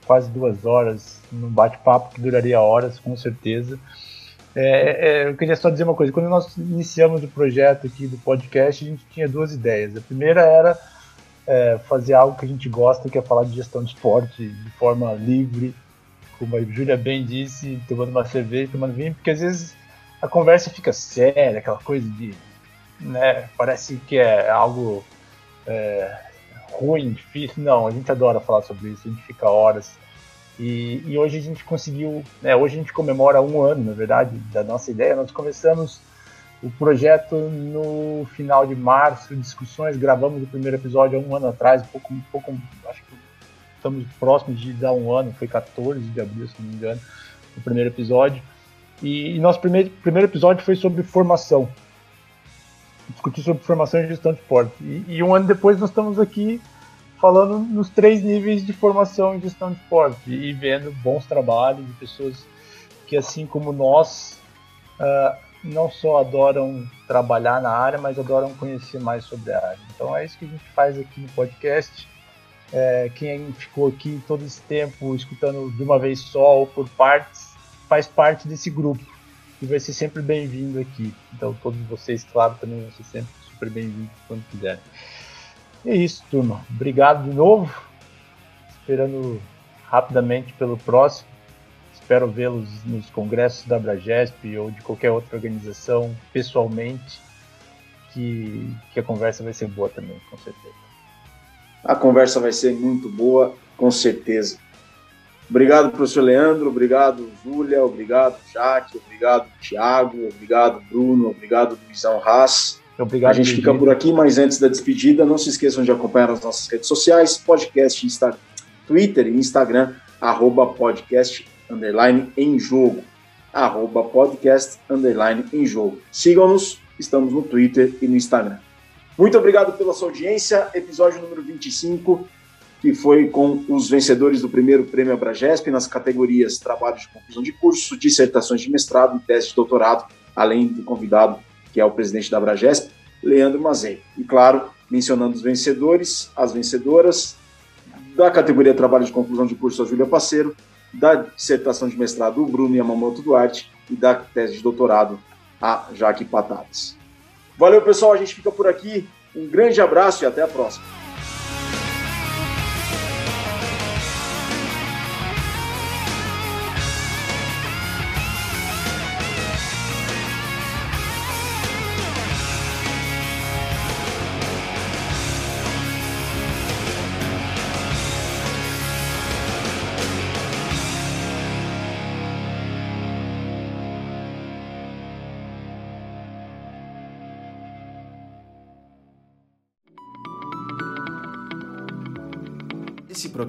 quase duas horas, num bate-papo que duraria horas, com certeza. É, é, eu queria só dizer uma coisa: quando nós iniciamos o projeto aqui do podcast, a gente tinha duas ideias. A primeira era é, fazer algo que a gente gosta, que é falar de gestão de esporte de forma livre, como a Júlia bem disse, tomando uma cerveja, tomando vinho, porque às vezes a conversa fica séria, aquela coisa de. Né, parece que é algo é, ruim, difícil. Não, a gente adora falar sobre isso, a gente fica horas. E, e hoje a gente conseguiu, né, hoje a gente comemora um ano, na verdade, da nossa ideia. Nós começamos o projeto no final de março, discussões, gravamos o primeiro episódio há um ano atrás, um pouco, um pouco acho que estamos próximos de dar um ano, foi 14 de abril, se não me engano, o primeiro episódio. E, e nosso primeiro, primeiro episódio foi sobre formação. Discutir sobre formação e gestão de esporte. E, e um ano depois nós estamos aqui falando nos três níveis de formação e gestão de esporte e vendo bons trabalhos de pessoas que, assim como nós, uh, não só adoram trabalhar na área, mas adoram conhecer mais sobre a área. Então é isso que a gente faz aqui no podcast. É, quem ficou aqui todo esse tempo escutando de uma vez só ou por partes, faz parte desse grupo e vai ser sempre bem-vindo aqui. Então todos vocês, claro, também vão ser sempre super bem-vindos quando quiserem. É isso, turma. Obrigado de novo. Esperando rapidamente pelo próximo. Espero vê-los nos congressos da Bragesp ou de qualquer outra organização pessoalmente, que, que a conversa vai ser boa também, com certeza. A conversa vai ser muito boa, com certeza. Obrigado, professor Leandro, obrigado, Júlia, obrigado, Jaque, obrigado, Tiago, obrigado, Bruno, obrigado, Luizão Haas. Obrigado, a gente fica por aqui, mas antes da despedida, não se esqueçam de acompanhar as nossas redes sociais, podcast, Insta, Twitter e Instagram, arroba podcast underline em jogo. Arroba podcast underline em jogo. Sigam-nos, estamos no Twitter e no Instagram. Muito obrigado pela sua audiência. Episódio número 25, que foi com os vencedores do primeiro prêmio Abragesp nas categorias trabalho de conclusão de curso, dissertações de mestrado e teste de doutorado, além do convidado, que é o presidente da Abragesp, Leandro Mazei. E claro, mencionando os vencedores, as vencedoras, da categoria trabalho de conclusão de curso, a Júlia Parceiro, da dissertação de mestrado o Bruno Yamamoto Duarte e da tese de doutorado a Jaque Patadas. Valeu, pessoal, a gente fica por aqui. Um grande abraço e até a próxima.